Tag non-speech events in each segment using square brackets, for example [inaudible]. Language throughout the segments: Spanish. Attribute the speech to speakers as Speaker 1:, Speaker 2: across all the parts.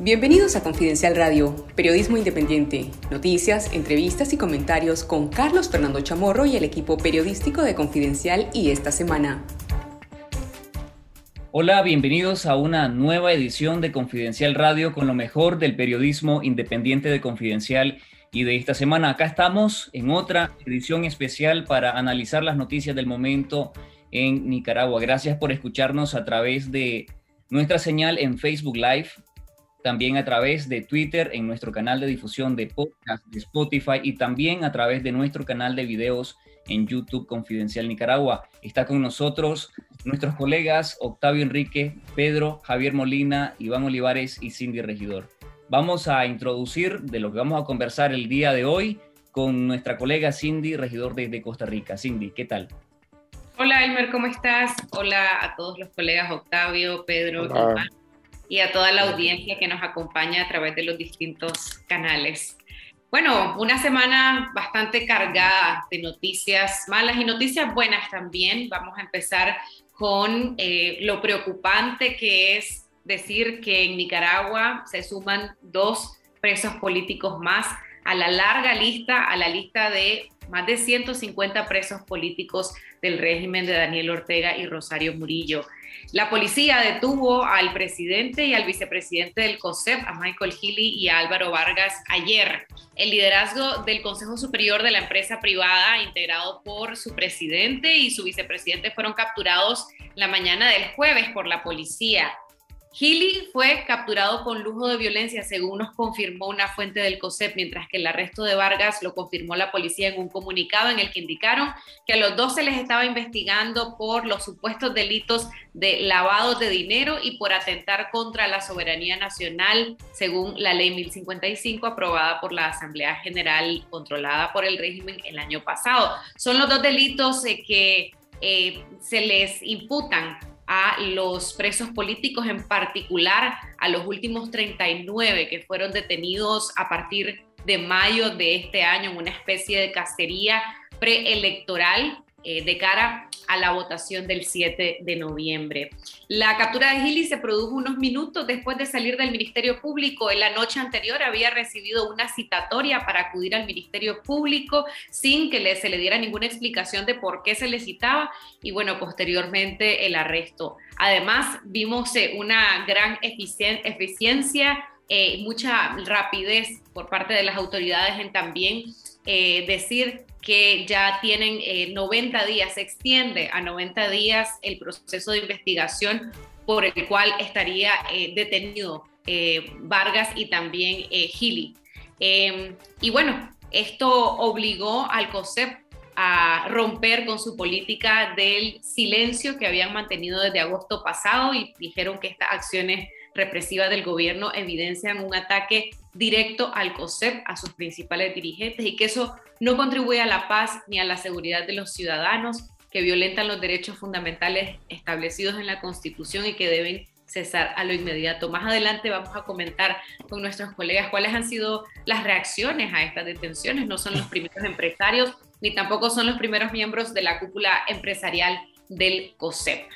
Speaker 1: Bienvenidos a Confidencial Radio, periodismo independiente, noticias, entrevistas y comentarios con Carlos Fernando Chamorro y el equipo periodístico de Confidencial y esta semana.
Speaker 2: Hola, bienvenidos a una nueva edición de Confidencial Radio con lo mejor del periodismo independiente de Confidencial y de esta semana. Acá estamos en otra edición especial para analizar las noticias del momento en Nicaragua. Gracias por escucharnos a través de nuestra señal en Facebook Live, también a través de Twitter, en nuestro canal de difusión de podcast de Spotify y también a través de nuestro canal de videos en YouTube Confidencial Nicaragua. Está con nosotros nuestros colegas Octavio Enrique, Pedro, Javier Molina, Iván Olivares y Cindy Regidor. Vamos a introducir de lo que vamos a conversar el día de hoy con nuestra colega Cindy, regidor de, Costa Rica. Cindy, ¿qué tal?
Speaker 3: Hola Elmer, ¿cómo estás? Hola a todos los colegas Octavio, Pedro, y a toda la audiencia que nos acompaña a través de los distintos canales. Bueno, una semana bastante cargada de noticias malas y noticias buenas también. Vamos a empezar con eh, lo preocupante que es decir que en Nicaragua se suman dos presos políticos más a la larga lista, a la lista de más de 150 presos políticos del régimen de Daniel Ortega y Rosario Murillo. La policía detuvo al presidente y al vicepresidente del COSEP, a Michael Healy y a Álvaro Vargas, ayer. El liderazgo del Consejo Superior de la empresa privada, integrado por su presidente y su vicepresidente, fueron capturados la mañana del jueves por la policía. Healy fue capturado con lujo de violencia, según nos confirmó una fuente del COSEP, mientras que el arresto de Vargas lo confirmó la policía en un comunicado en el que indicaron que a los dos se les estaba investigando por los supuestos delitos de lavado de dinero y por atentar contra la soberanía nacional, según la ley 1055 aprobada por la Asamblea General controlada por el régimen el año pasado. Son los dos delitos eh, que eh, se les imputan a los presos políticos, en particular a los últimos 39 que fueron detenidos a partir de mayo de este año en una especie de cacería preelectoral eh, de cara a la votación del 7 de noviembre. La captura de Gili se produjo unos minutos después de salir del Ministerio Público. En la noche anterior había recibido una citatoria para acudir al Ministerio Público sin que se le diera ninguna explicación de por qué se le citaba y bueno, posteriormente el arresto. Además, vimos eh, una gran eficiencia, eh, mucha rapidez por parte de las autoridades en también eh, decir que ya tienen 90 eh, días, se extiende a 90 días el proceso de investigación por el cual estaría eh, detenido Vargas y también Gili. Em, y bueno, esto obligó al COSEP a romper con su política del silencio que habían mantenido desde agosto pasado y dijeron que estas acciones represivas del gobierno evidencian un ataque directo al COSEP, a sus principales dirigentes, y que eso no contribuye a la paz ni a la seguridad de los ciudadanos, que violentan los derechos fundamentales establecidos en la Constitución y que deben cesar a lo inmediato. Más adelante vamos a comentar con nuestros colegas cuáles han sido las reacciones a estas detenciones. No son los [laughs] primeros empresarios ni tampoco son los primeros miembros de la cúpula empresarial del COSEP.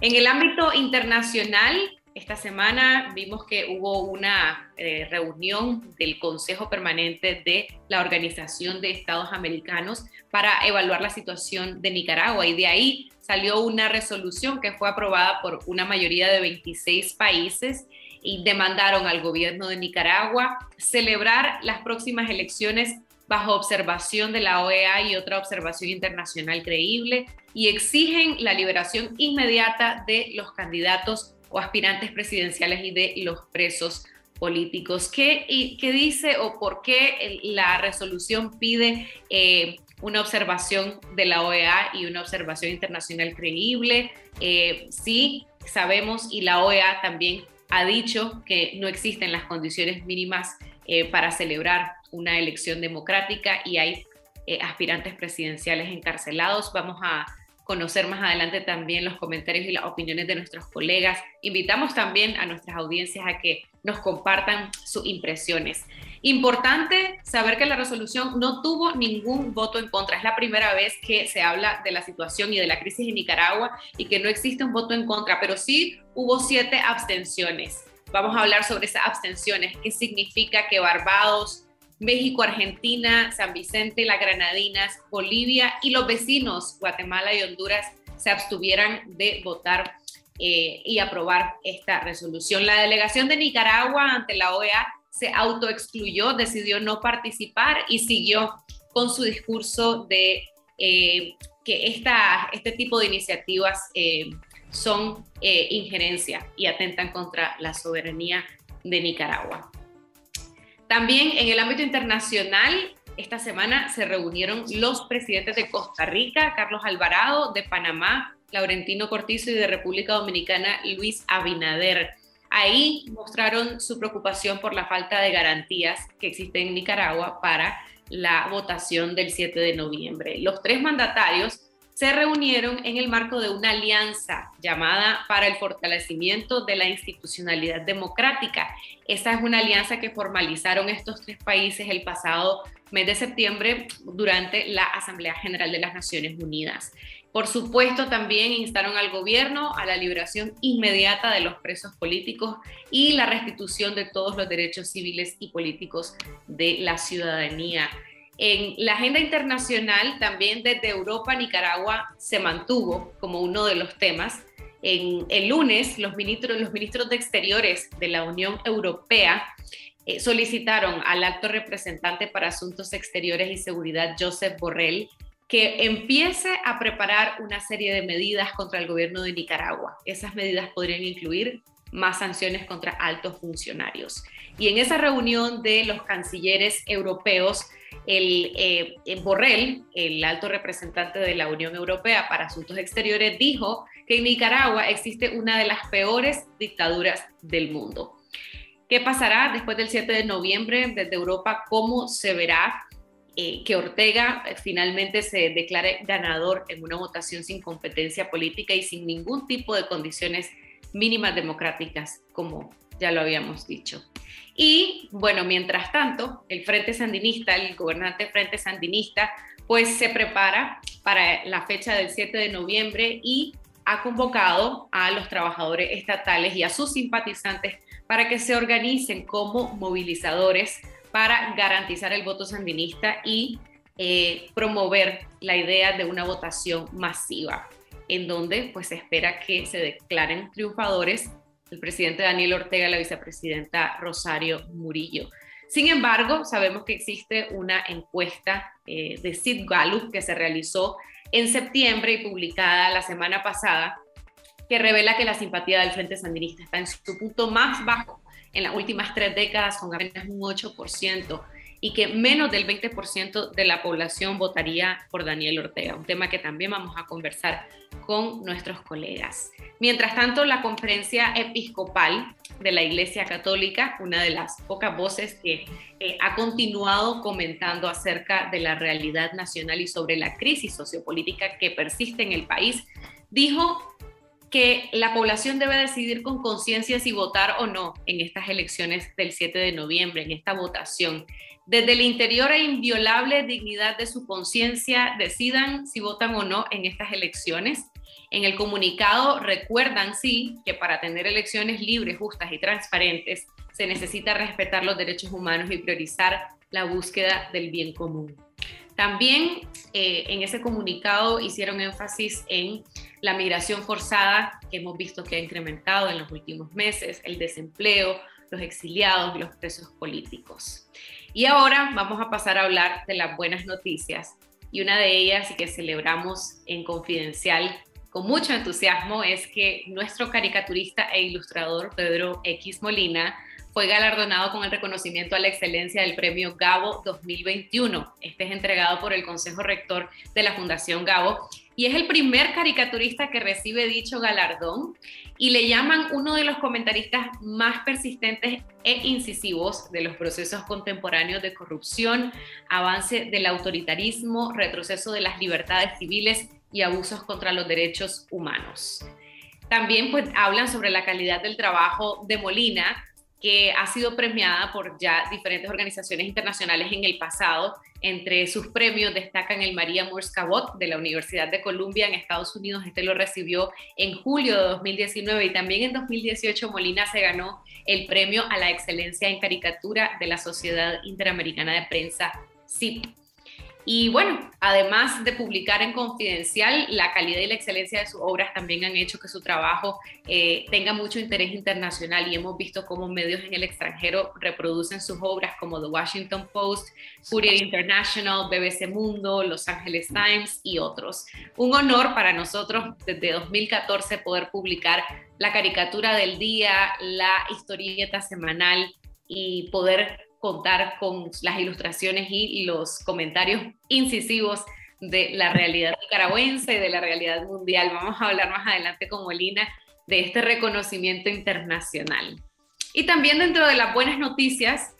Speaker 3: En el ámbito internacional, esta semana vimos que hubo una eh, reunión del Consejo Permanente de la Organización de Estados Americanos para evaluar la situación de Nicaragua. Y de ahí salió una resolución que fue aprobada por una mayoría de 26 países y demandaron al gobierno de Nicaragua celebrar las próximas elecciones bajo observación de la OEA y otra observación internacional creíble y exigen la liberación inmediata de los candidatos o aspirantes presidenciales y de los presos políticos. ¿Qué, y, qué dice o por qué la resolución pide eh, una observación de la OEA y una observación internacional creíble? Eh, sí, sabemos y la OEA también ha dicho que no existen las condiciones mínimas eh, para celebrar una elección democrática y hay aspirantes presidenciales encarcelados. Vamos a conocer más adelante también los comentarios y las opiniones de nuestros colegas. Invitamos también a nuestras audiencias a que nos compartan sus impresiones. Importante saber que la resolución no tuvo ningún voto en contra. Es la primera vez que se habla de la situación y de la crisis en Nicaragua y que no existe un voto en contra, pero sí hubo siete abstenciones. vamos a hablar sobre esas abstenciones, qué significa que Barbados, México, Argentina, San Vicente, las Granadinas, Bolivia y los vecinos, Guatemala y Honduras, se abstuvieran de votar eh, y aprobar esta resolución. La delegación de Nicaragua ante la OEA se autoexcluyó, decidió no participar y siguió con su discurso de eh, que esta, este tipo de iniciativas eh, son injerencia y atentan contra la soberanía de Nicaragua. También en el ámbito internacional, esta semana se reunieron los presidentes de Costa Rica, Carlos Alvarado, de Panamá, Laurentino Cortizo y de República Dominicana, Luis Abinader. Ahí mostraron su preocupación por la falta de garantías que existen en Nicaragua para la votación del 7 de noviembre. Los tres mandatarios se reunieron en el marco de una alianza llamada para el fortalecimiento de la institucionalidad democrática. Esa es una alianza que formalizaron estos tres países el pasado mes de septiembre durante la Asamblea General de las Naciones Unidas. Por supuesto, también instaron al gobierno a la liberación inmediata de los presos políticos y la restitución de todos los derechos civiles y políticos de la ciudadanía. En la agenda internacional, también desde Europa, Nicaragua se mantuvo como uno de los temas. En el lunes, los ministros, los ministros de Exteriores de la Unión Europea eh, solicitaron al alto representante para Asuntos Exteriores y Seguridad, Joseph Borrell, que empiece a preparar una serie de medidas contra el gobierno de Nicaragua. Esas medidas podrían incluir más sanciones contra altos funcionarios. Y en esa reunión de los cancilleres europeos, el, eh, Borrell, el alto representante de la Unión Europea para Asuntos Exteriores, dijo que en Nicaragua existe una de las peores dictaduras del mundo. ¿Qué pasará después del 7 de noviembre desde Europa? ¿Cómo se verá eh, que Ortega eh, finalmente se declare ganador en una votación sin competencia política y sin ningún tipo de condiciones mínimas democráticas, como ya lo habíamos dicho. Y bueno, mientras tanto, el Frente Sandinista, el gobernante Frente Sandinista, pues se prepara para la fecha del 7 de noviembre y ha convocado a los trabajadores estatales y a sus simpatizantes para que se organicen como movilizadores para garantizar el voto sandinista y eh, promover la idea de una votación masiva, en donde pues se espera que se declaren triunfadores el presidente Daniel Ortega y la vicepresidenta Rosario Murillo. Sin embargo, sabemos que existe una encuesta eh, de Sid Gallup que se realizó en septiembre y publicada la semana pasada, que revela que la simpatía del Frente Sandinista está en su punto más bajo en las últimas tres décadas con apenas un 8% y que menos del 20% de la población votaría por Daniel Ortega, un tema que también vamos a conversar con nuestros colegas. Mientras tanto, la conferencia episcopal de la Iglesia Católica, una de las pocas voces que eh, ha continuado comentando acerca de la realidad nacional y sobre la crisis sociopolítica que persiste en el país, dijo que la población debe decidir con conciencia si votar o no en estas elecciones del 7 de noviembre, en esta votación. Desde el interior e inviolable dignidad de su conciencia, decidan si votan o no en estas elecciones. En el comunicado recuerdan, sí, que para tener elecciones libres, justas y transparentes se necesita respetar los derechos humanos y priorizar la búsqueda del bien común. También eh, en ese comunicado hicieron énfasis en la migración forzada que hemos visto que ha incrementado en los últimos meses, el desempleo, los exiliados, los presos políticos. Y ahora vamos a pasar a hablar de las buenas noticias. Y una de ellas y que celebramos en Confidencial con mucho entusiasmo es que nuestro caricaturista e ilustrador Pedro X Molina fue galardonado con el reconocimiento a la excelencia del premio Gabo 2021. Este es entregado por el Consejo Rector de la Fundación Gabo y es el primer caricaturista que recibe dicho galardón y le llaman uno de los comentaristas más persistentes e incisivos de los procesos contemporáneos de corrupción, avance del autoritarismo, retroceso de las libertades civiles y abusos contra los derechos humanos. También pues hablan sobre la calidad del trabajo de Molina, que ha sido premiada por ya diferentes organizaciones internacionales en el pasado. Entre sus premios destacan el María Moores Cabot de la Universidad de Columbia en Estados Unidos. Este lo recibió en julio de 2019 y también en 2018 Molina se ganó el premio a la excelencia en caricatura de la Sociedad Interamericana de Prensa, CIP. Y bueno, además de publicar en Confidencial, la calidad y la excelencia de sus obras también han hecho que su trabajo eh, tenga mucho interés internacional y hemos visto cómo medios en el extranjero reproducen sus obras como The Washington Post, Courier International, BBC Mundo, Los Angeles Times y otros. Un honor para nosotros desde 2014 poder publicar la caricatura del día, la historieta semanal y poder contar con las ilustraciones y los comentarios incisivos de la realidad nicaragüense y de la realidad mundial. Vamos a hablar más adelante con Molina de este reconocimiento internacional. Y también dentro de las buenas noticias,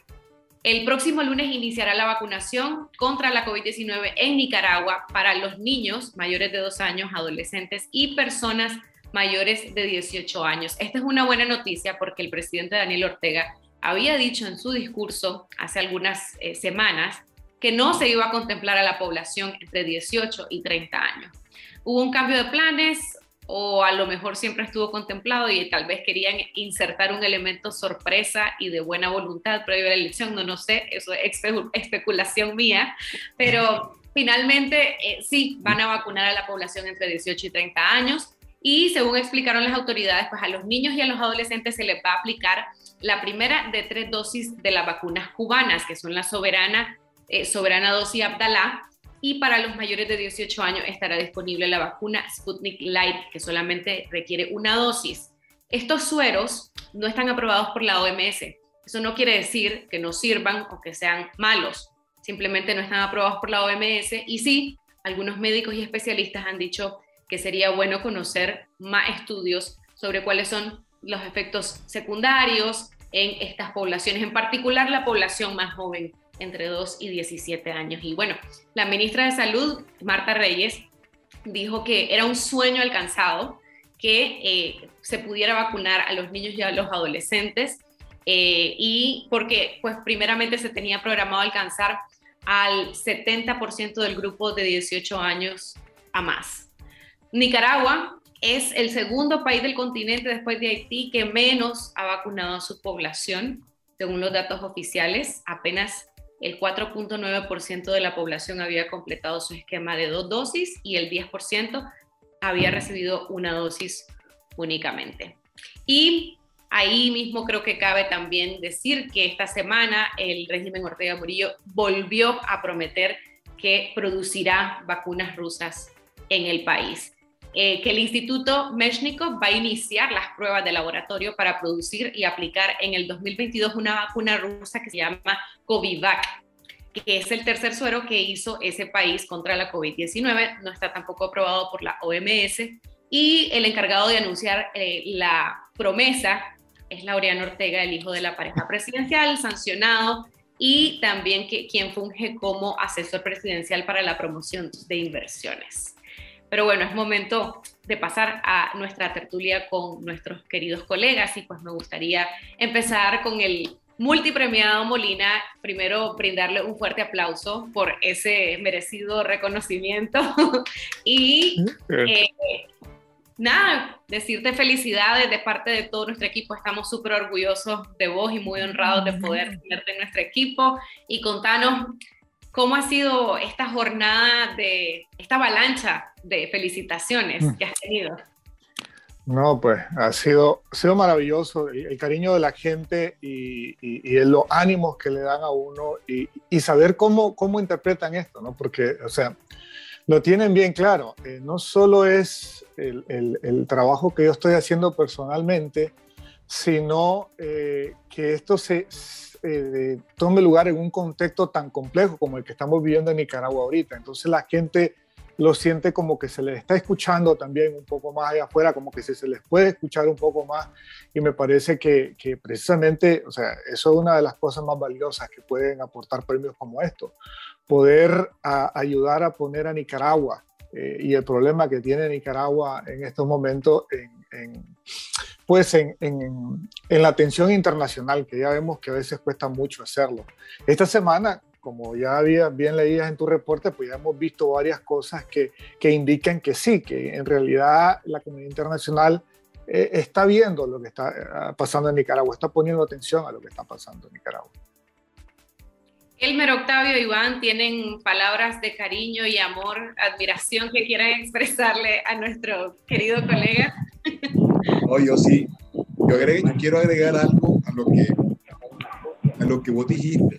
Speaker 3: el próximo lunes iniciará la vacunación contra la COVID-19 en Nicaragua para los niños mayores de dos años, adolescentes y personas mayores de 18 años. Esta es una buena noticia porque el presidente Daniel Ortega había dicho en su discurso hace algunas eh, semanas que no se iba a contemplar a la población entre 18 y 30 años. Hubo un cambio de planes o a lo mejor siempre estuvo contemplado y tal vez querían insertar un elemento sorpresa y de buena voluntad previo a la elección, no, no sé, eso es especulación mía, pero finalmente eh, sí van a vacunar a la población entre 18 y 30 años y según explicaron las autoridades, pues a los niños y a los adolescentes se les va a aplicar la primera de tres dosis de las vacunas cubanas, que son la soberana, eh, soberana dosis Abdalá, y para los mayores de 18 años estará disponible la vacuna Sputnik Light, que solamente requiere una dosis. Estos sueros no están aprobados por la OMS. Eso no quiere decir que no sirvan o que sean malos. Simplemente no están aprobados por la OMS. Y sí, algunos médicos y especialistas han dicho que sería bueno conocer más estudios sobre cuáles son los efectos secundarios en estas poblaciones, en particular la población más joven, entre 2 y 17 años. Y bueno, la ministra de Salud, Marta Reyes, dijo que era un sueño alcanzado que eh, se pudiera vacunar a los niños y a los adolescentes, eh, y porque pues primeramente se tenía programado alcanzar al 70% del grupo de 18 años a más. Nicaragua es el segundo país del continente después de Haití que menos ha vacunado a su población, según los datos oficiales. Apenas el 4.9% de la población había completado su esquema de dos dosis y el 10% había recibido una dosis únicamente. Y ahí mismo creo que cabe también decir que esta semana el régimen Ortega Murillo volvió a prometer que producirá vacunas rusas en el país. Eh, que el Instituto Meshnikov va a iniciar las pruebas de laboratorio para producir y aplicar en el 2022 una vacuna rusa que se llama Covivac, que es el tercer suero que hizo ese país contra la COVID-19. No está tampoco aprobado por la OMS. Y el encargado de anunciar eh, la promesa es Laureano Ortega, el hijo de la pareja presidencial, sancionado y también que, quien funge como asesor presidencial para la promoción de inversiones. Pero bueno, es momento de pasar a nuestra tertulia con nuestros queridos colegas y pues me gustaría empezar con el multipremiado Molina. Primero, brindarle un fuerte aplauso por ese merecido reconocimiento [laughs] y eh, nada, decirte felicidades de parte de todo nuestro equipo. Estamos súper orgullosos de vos y muy honrados de poder tenerte en nuestro equipo y contanos ¿Cómo ha sido esta jornada de esta avalancha de felicitaciones mm. que has tenido?
Speaker 4: No, pues ha sido, ha sido maravilloso el, cariño de la gente y, los ánimos que le dan a uno y, saber cómo, cómo interpretan esto, ¿no? Porque, o sea, lo tienen bien claro. Eh, no solo es el, el, trabajo que yo estoy haciendo personalmente, sino eh, que esto se, eh, tome lugar en un contexto tan complejo como el que estamos viviendo en Nicaragua ahorita. Entonces la gente lo siente como que se les está escuchando también un poco más allá afuera, como que se, les puede escuchar un poco más y me parece que, que, precisamente, o sea, eso es una de las cosas más valiosas que pueden aportar premios como estos, poder ayudar a poner a Nicaragua eh, y el problema que tiene Nicaragua en estos momentos en, pues en, en, la atención internacional, que ya vemos que a veces cuesta mucho hacerlo. Esta semana, como ya había bien leídas en tu reporte, pues ya hemos visto varias cosas que, que indican que sí, que en realidad la comunidad internacional eh, está viendo lo que está eh, pasando en Nicaragua, está poniendo atención a lo que está pasando en Nicaragua.
Speaker 3: Elmer, Octavio, Iván, ¿tienen palabras de cariño y amor, admiración que quieran expresarle a nuestro querido colega?
Speaker 5: No, yo sí. Yo, quiero agregar algo a lo que, a lo que vos dijiste.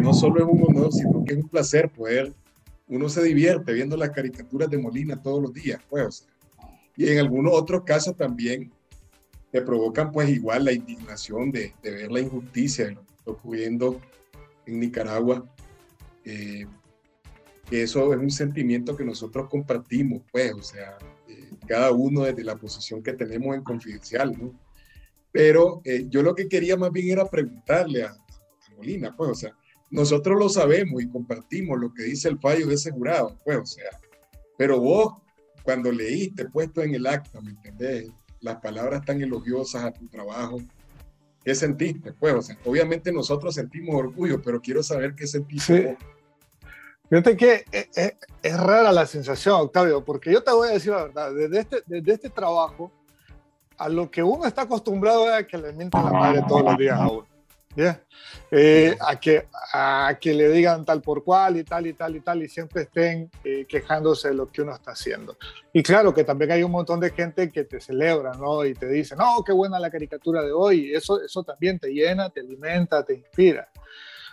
Speaker 5: no solo es un honor, sino que es un placer poder, uno se divierte viendo las caricaturas de Molina todos los días, pues. Y en algunos otros casos también te provocan pues igual la indignación de, de ver la injusticia está ocurriendo en Nicaragua, eh, que eso es un sentimiento que nosotros compartimos, pues, o sea, eh, cada uno desde la posición que tenemos en confidencial, ¿no? Pero eh, yo lo que quería más bien era preguntarle a, Molina, pues, o sea, nosotros lo sabemos y compartimos lo que dice el fallo de ese jurado, pues, o sea, pero vos, cuando leíste, puesto en el acta, ¿me entendés? Las palabras tan elogiosas a tu trabajo, ¿Qué sentiste? Pues, obviamente nosotros sentimos orgullo, pero quiero saber qué sentiste.
Speaker 4: Fíjate que es, rara la sensación, Octavio, porque yo te voy a decir la verdad, desde este, desde este trabajo, a lo que uno está acostumbrado es a que le mientan la madre todos los días a uno. Eh, a, que, a que le digan tal por cual y tal y tal y tal y siempre estén eh, quejándose de lo que uno está haciendo. Y claro que también hay un montón de gente que te celebra, ¿no? Y te dice, no, qué buena la caricatura de hoy. Eso, eso también te llena, te alimenta, te inspira.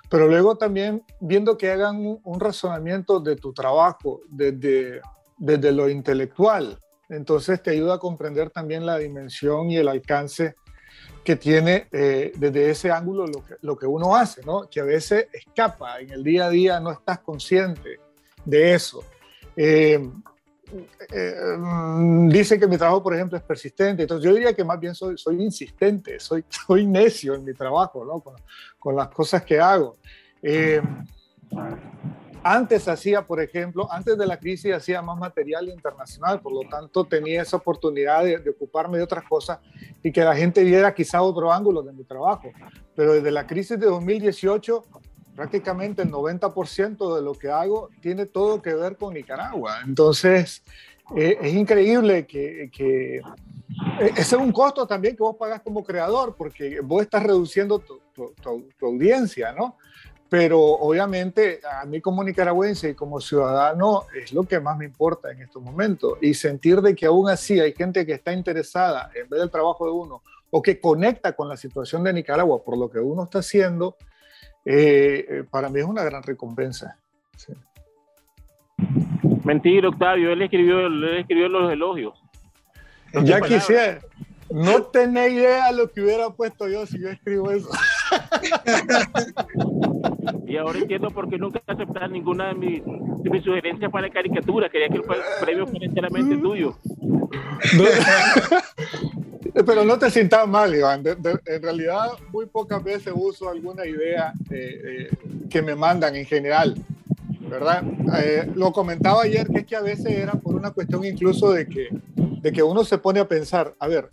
Speaker 4: Pero luego también viendo que hagan un, un razonamiento de tu trabajo desde, desde lo intelectual, entonces te ayuda a comprender también la dimensión y el alcance que tiene eh, desde ese ángulo lo que, lo que uno hace, ¿no? que a veces escapa, en el día a día no estás consciente de eso. Eh, eh, dicen que mi trabajo, por ejemplo, es persistente, entonces yo diría que más bien soy, soy insistente, soy, [laughs] soy necio en mi trabajo, ¿no? con, con las cosas que hago. Antes hacía, por ejemplo, antes de la crisis hacía más material internacional, por lo tanto tenía esa oportunidad de, ocuparme de otras cosas y que la gente viera quizá otro ángulo de mi trabajo. Pero desde la crisis de 2018, prácticamente el 90% de lo que hago tiene todo que ver con Nicaragua. Entonces, eh, es increíble que, que eh, ese es un costo también que vos pagas como creador, porque vos estás reduciendo tu, tu, tu audiencia, ¿no? Pero obviamente a mí como nicaragüense y como ciudadano es lo que más me importa en estos momentos y sentir de que aún así hay gente que está interesada en ver el trabajo de uno o que conecta con la situación de Nicaragua por lo que uno está haciendo, eh, eh, para mí es una gran recompensa.
Speaker 6: Mentira, Octavio, él escribió, él escribió los elogios.
Speaker 4: ya quisiera, no tenés idea lo que hubiera puesto yo si yo escribo eso. [laughs]
Speaker 6: Y ahora entiendo por qué nunca aceptar ninguna de mis, sugerencias para la caricatura. Quería que el premio fuera enteramente tuyo. [laughs]
Speaker 4: pero no te sientas mal, Iván. en realidad, muy pocas veces uso alguna idea eh, eh, que me mandan en general. ¿Verdad? Eh, lo comentaba ayer que es que a veces era por una cuestión incluso de que, de que uno se pone a pensar, a ver,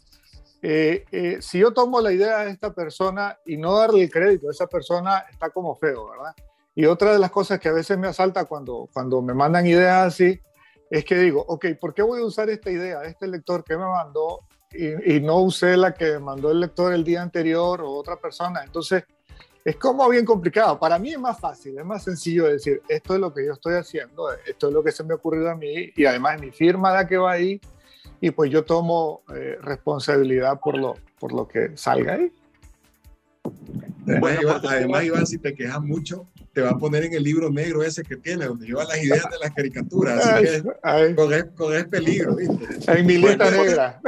Speaker 4: eh, eh, si yo tomo la idea de esta persona y no darle el crédito a esa persona, está como feo, ¿verdad? Y otra de las cosas que a veces me asalta cuando, cuando me mandan ideas así, es que digo, ok, ¿por qué voy a usar esta idea, este lector que me mandó y, y no usé la que mandó el lector el día anterior o otra persona? Entonces, es como bien complicado. Para mí es más fácil, es más sencillo decir, esto es lo que yo estoy haciendo, esto es lo que se me ha ocurrido a mí y además mi firma la que va ahí y pues yo tomo eh, responsabilidad por lo, por lo que salga ahí.
Speaker 5: Además, Iván, si te quejas mucho, te va a poner en el libro negro ese que tiene, donde lleva las ideas de las caricaturas. Así que con el peligro, ¿viste?
Speaker 4: En mi lista negra.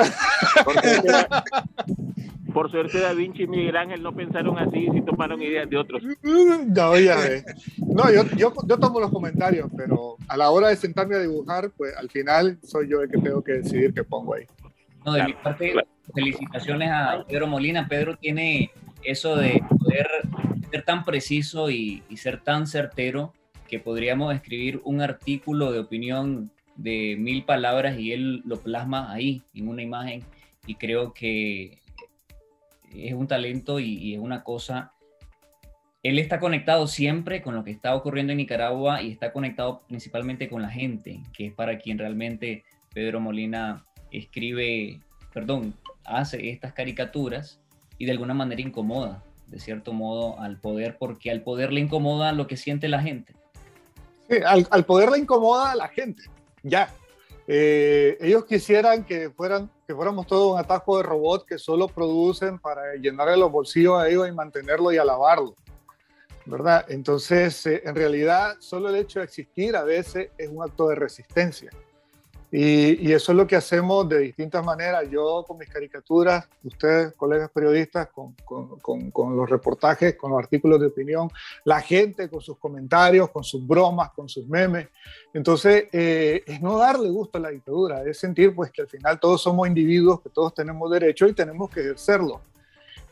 Speaker 6: Por suerte, Da Vinci y Miguel Ángel no pensaron así y tomaron ideas de otros.
Speaker 4: No, ya No, yo, yo, yo, tomo los comentarios, pero a la hora de sentarme a dibujar, pues al final soy yo el que tengo que decidir qué pongo ahí.
Speaker 2: No, de mi parte, felicitaciones a Pedro Molina. Pedro tiene eso de poder ser tan preciso y, y ser tan certero que podríamos escribir un artículo de opinión de mil palabras y él lo plasma ahí, en una imagen, y creo que es un talento y, es una cosa él está conectado siempre con lo que está ocurriendo en Nicaragua y está conectado principalmente con la gente, que es para quien realmente Pedro Molina escribe, perdón, hace estas caricaturas y de alguna manera incomoda, de cierto modo, al poder, porque al poder le incomoda lo que siente la gente.
Speaker 4: Sí, al, poder le incomoda a la gente, ya. Eh, ellos quisieran que, fueran, que fuéramos todo un atajo de robots que solo producen para llenarle los bolsillos a ellos y mantenerlo y alabarlo. ¿verdad? Entonces, eh, en realidad, solo el hecho de existir a veces es un acto de resistencia. Y, eso es lo que hacemos de distintas maneras. Yo con mis caricaturas, ustedes, colegas periodistas, con, con, con, los reportajes, con los artículos de opinión, la gente con sus comentarios, con sus bromas, con sus memes. Entonces, eh, es no darle gusto a la dictadura, es sentir pues que al final todos somos individuos, que todos tenemos derecho y tenemos que ejercerlo.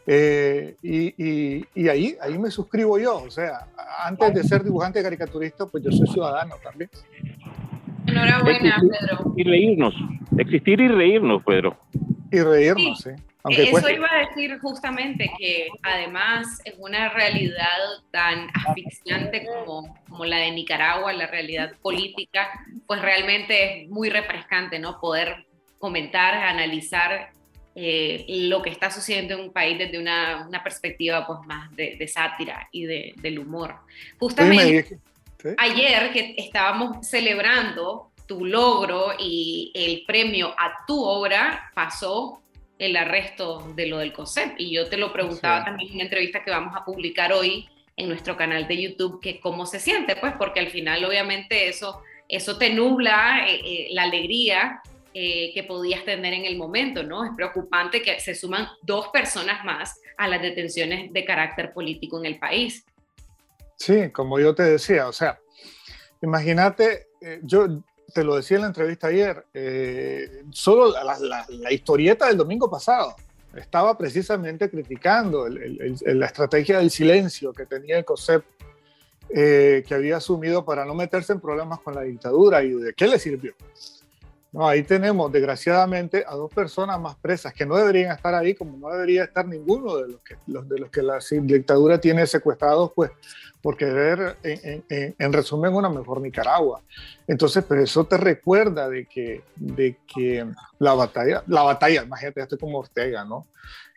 Speaker 4: Eh, y, y, ahí, ahí me suscribo yo, o sea, antes de ser dibujante caricaturista, pues yo soy ciudadano también.
Speaker 3: Enhorabuena, Pedro.
Speaker 6: Y reírnos, existir y reírnos, Pedro.
Speaker 4: Y reírnos, sí.
Speaker 3: Eso iba a decir justamente que además en una realidad tan asfixiante como, como la de Nicaragua, la realidad política, pues realmente es muy refrescante, ¿no? Poder comentar, analizar eh, lo que está sucediendo en un país desde una, una perspectiva pues más de, de sátira y de, del humor. Justamente ayer que estábamos celebrando tu logro y el premio a tu obra, pasó el arresto de lo del COSEP. Y yo te lo preguntaba también en una entrevista que vamos a publicar hoy en nuestro canal de YouTube, que cómo se siente, pues porque al final obviamente eso, eso te nubla eh, eh, la alegría eh, que podías tener en el momento, ¿no? Es preocupante que se suman dos personas más a las detenciones de carácter político en el país.
Speaker 4: Sí, como yo te decía, o sea, imagínate, eh, yo te lo decía en la entrevista ayer, eh, solo la, historieta del domingo pasado estaba precisamente criticando la estrategia del silencio que tenía el COSEP, que había asumido para no meterse en problemas con la dictadura y de qué le sirvió. No, ahí tenemos, desgraciadamente, a dos personas más presas que no deberían estar ahí, como no debería estar ninguno de los que, los, de los que la dictadura tiene secuestrados, pues, por querer, en, en, resumen, una mejor Nicaragua. Entonces, pero eso te recuerda de que, de que la batalla, la batalla, imagínate, estoy como Ortega, ¿no?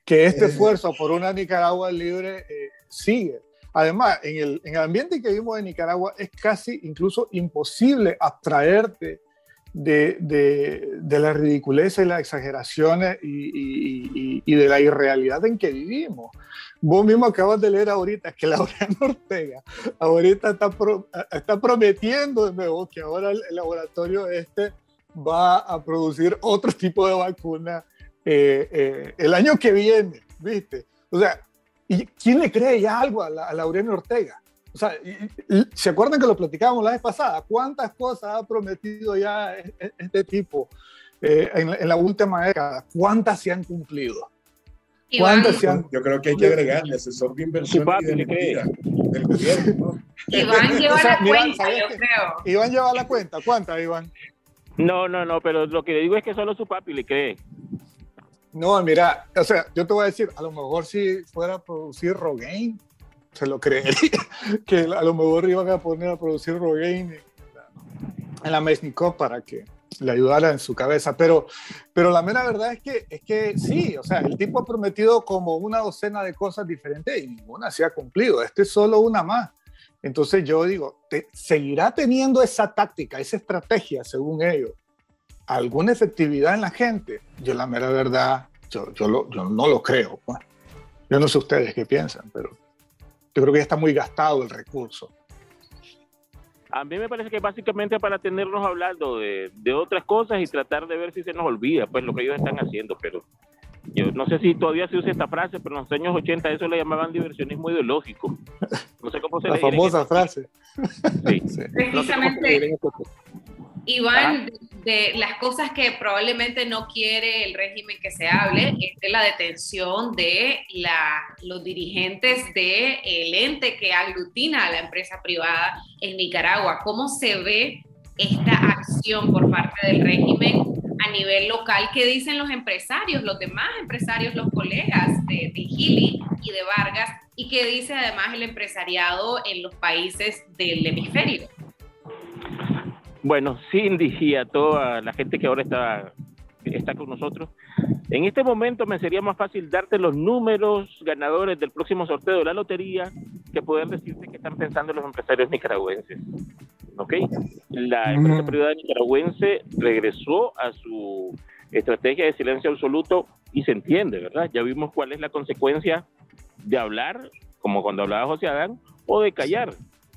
Speaker 4: Que este esfuerzo por una Nicaragua libre eh, sigue. Además, en el, en el ambiente que vivimos en Nicaragua es casi incluso imposible abstraerte de, de, de, la ridiculez y las exageraciones y, y, y, de la irrealidad en que vivimos. Vos mismo acabas de leer ahorita que [laughs] Laureano Ortega ahorita está, está prometiendo de nuevo que ahora el, laboratorio este va a producir otro tipo de vacuna eh, eh, el año que viene, ¿viste? O sea, ¿y quién le cree ya algo a, la, a Laureano Ortega? O sea, ¿se acuerdan que lo platicábamos la vez pasada? ¿Cuántas cosas ha prometido ya e, e, este tipo eh, en, la última década? ¿Cuántas se han cumplido?
Speaker 5: ¿Cuántas se han... Yo creo que hay que agregarle asesor de inversión y de del gobierno.
Speaker 3: Iván [laughs] lleva la cuenta, yo creo.
Speaker 4: Iván lleva la cuenta. ¿Cuántas, Iván?
Speaker 6: No, no, no, pero lo que le digo es que solo su papi le cree.
Speaker 4: No, mira, o sea, yo te voy a decir, a lo mejor si fuera a producir Rogaine, se lo creería, [laughs] que a lo mejor iban a poner a producir Rogaine en la Mesnikov para que le ayudara en su cabeza, pero, pero la mera verdad es que, es que sí, o sea, el tipo ha prometido como una docena de cosas diferentes y ninguna se ha cumplido, este es solo una más. Entonces yo digo, te, ¿seguirá teniendo esa táctica, esa estrategia, según ellos, alguna efectividad en la gente? Yo la mera verdad, yo, yo, lo, yo no lo creo. Pues. Yo no sé ustedes qué piensan, pero yo creo que ya está muy gastado el recurso.
Speaker 6: A mí me parece que básicamente para tenernos hablando de, de, otras cosas y tratar de ver si se nos olvida pues lo que ellos están haciendo, pero yo no sé si todavía se usa esta frase, pero en los años 80 eso le llamaban diversionismo ideológico. No sé cómo se
Speaker 4: La famosa frase.
Speaker 3: Sí. Precisamente, Iván, de, las cosas que probablemente no quiere el régimen que se hable es de la detención de la, los dirigentes del ente que aglutina a la empresa privada en Nicaragua. ¿Cómo se ve esta acción por parte del régimen a nivel local? ¿Qué dicen los empresarios, los demás empresarios, los colegas de, de Gili y de Vargas? ¿Y qué dice además el empresariado en los países del hemisferio?
Speaker 6: Bueno, Cindy y a toda la gente que ahora está, está con nosotros, en este momento me sería más fácil darte los números ganadores del próximo sorteo de la lotería que poder decirte qué están pensando los empresarios nicaragüenses. ¿Ok? La empresa privada nicaragüense regresó a su estrategia de silencio absoluto y se entiende, ¿verdad? Ya vimos cuál es la consecuencia de hablar, como cuando hablaba José Adán, o de callar,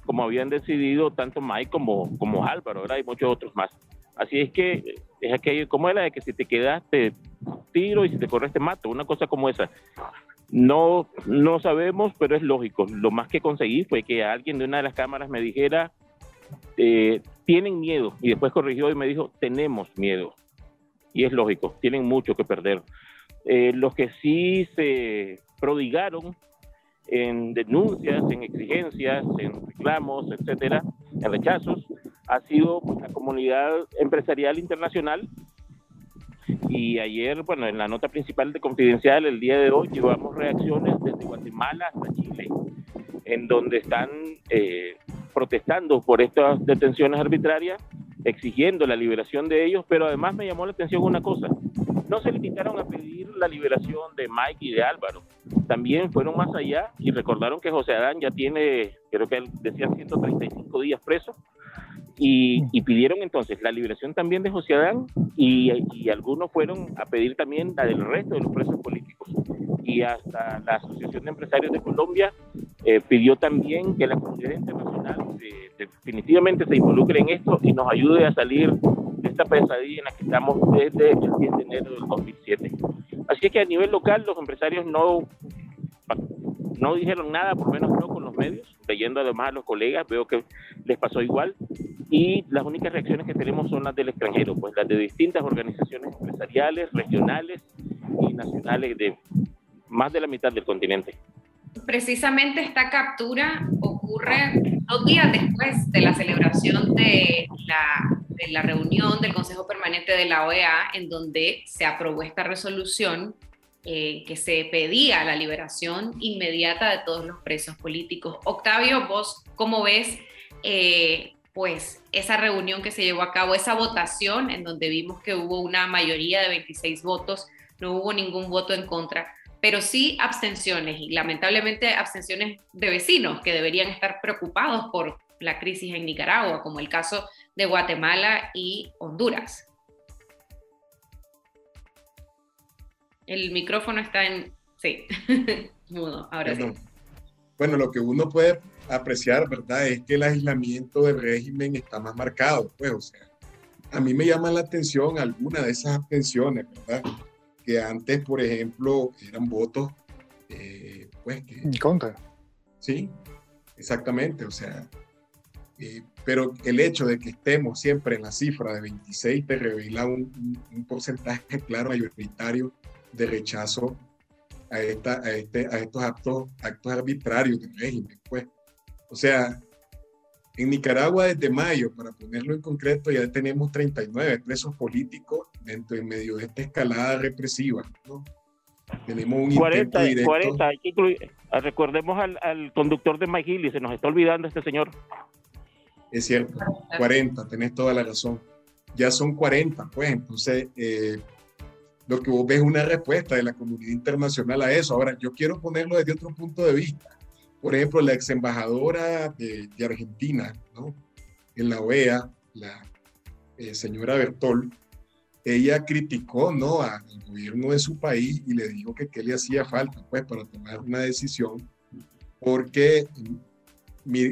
Speaker 6: como habían decidido tanto Mike como, como Álvaro, ¿verdad? Y muchos otros más. Así es que es aquello como era de que si te quedaste tiro y si te corres te mato, una cosa como esa. No, no sabemos, pero es lógico. Lo más que conseguí fue que alguien de una de las cámaras me dijera, eh, tienen miedo, y después corrigió y me dijo, tenemos miedo. Y es lógico, tienen mucho que perder. Eh, los que sí se prodigaron en denuncias, en exigencias, en reclamos, etcétera, en rechazos, ha sido pues, la comunidad empresarial internacional. Y ayer, bueno, en la nota principal de Confidencial, el día de hoy, llevamos reacciones desde Guatemala hasta Chile, en donde están eh, protestando por estas detenciones arbitrarias, exigiendo la liberación de ellos, pero además me llamó la atención una cosa, no se limitaron a pedir la liberación de Mike y de Álvaro, también fueron más allá y recordaron que José Adán ya tiene, creo que decían 135 días preso, y, pidieron entonces la liberación también de José Adán y, algunos fueron a pedir también la del resto de los presos políticos. Y hasta la Asociación de Empresarios de Colombia eh, pidió también que la comunidad internacional definitivamente se involucre en esto y nos ayude a salir esta pesadilla en la que estamos desde el 10 de enero del 2007. Así que a nivel local los empresarios no, no dijeron nada, por lo menos no con los medios, leyendo además a los colegas, veo que les pasó igual. Y las únicas reacciones que tenemos son las del extranjero, pues las de distintas organizaciones empresariales, regionales y nacionales de más de la mitad del continente.
Speaker 3: Precisamente esta captura ocurre dos días después de la celebración de la, de la reunión del Consejo Permanente de la OEA, en donde se aprobó esta resolución eh, que se pedía la liberación inmediata de todos los presos políticos. Octavio, vos, ¿cómo ves eh, pues esa reunión que se llevó a cabo, esa votación en donde vimos que hubo una mayoría de 26 votos, no hubo ningún voto en contra, pero sí abstenciones y lamentablemente abstenciones de vecinos que deberían estar preocupados por la crisis en Nicaragua, como el caso de Guatemala y Honduras. El micrófono está en... Sí, [laughs] mudo, ahora
Speaker 5: sí. Bueno, lo que uno puede apreciar, ¿verdad? Es que el aislamiento del régimen está más marcado, pues, o sea, a mí me llama la atención alguna de esas abstenciones, ¿verdad? Que antes, por ejemplo, eran votos, eh, pues, que...
Speaker 4: En contra.
Speaker 5: Sí, exactamente, o sea, eh, pero el hecho de que estemos siempre en la cifra de 26 te revela un, un porcentaje claro mayoritario de rechazo a, esta, a, este, a estos actos, actos arbitrarios del régimen. Pues. O sea, en Nicaragua desde mayo, para ponerlo en concreto, ya tenemos 39 presos políticos dentro en medio de esta escalada represiva. ¿no?
Speaker 6: Tenemos un 40, directo. 40, ah, recordemos al, al, conductor de y se nos está olvidando este señor.
Speaker 5: Es cierto, 40, tenés toda la razón. Ya son 40, pues entonces eh, lo que vos ves es una respuesta de la comunidad internacional a eso. Ahora, yo quiero ponerlo desde otro punto de vista. Por ejemplo, la ex embajadora de, Argentina ¿no? en la OEA, la eh, señora Bertol, ella criticó ¿no? al gobierno de su país y le dijo que qué le hacía falta pues, para tomar una decisión, porque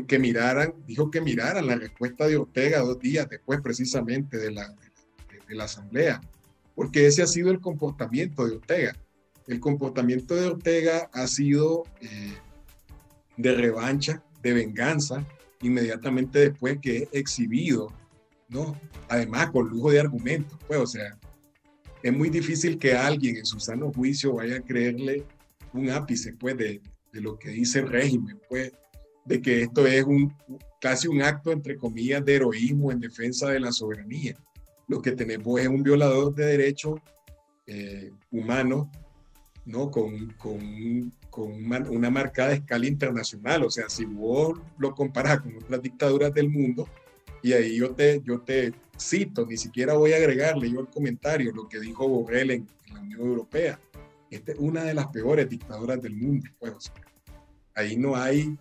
Speaker 5: que miraran, dijo que miraran la respuesta de Ortega dos días después precisamente de la, de la asamblea porque ese ha sido el comportamiento de Ortega. El comportamiento de Ortega ha sido eh, de revancha, de venganza, inmediatamente después que es exhibido, ¿no? Además, con lujo de argumentos, pues, o sea, es muy difícil que alguien en su sano juicio vaya a creerle un ápice, pues, de, de lo que dice el régimen, pues, de que esto es un, casi un acto, entre comillas, de heroísmo en defensa de la soberanía. Lo que tenemos es un violador de derechos eh, humanos, ¿no? Con, con, con una, marcada escala internacional. O sea, si vos lo comparás con otras dictaduras del mundo, y ahí yo te, yo te cito, ni siquiera voy a agregarle yo el comentario, lo que dijo Borrell en, la Unión Europea. Esta es una de las peores dictaduras del mundo. Pues, ahí no hay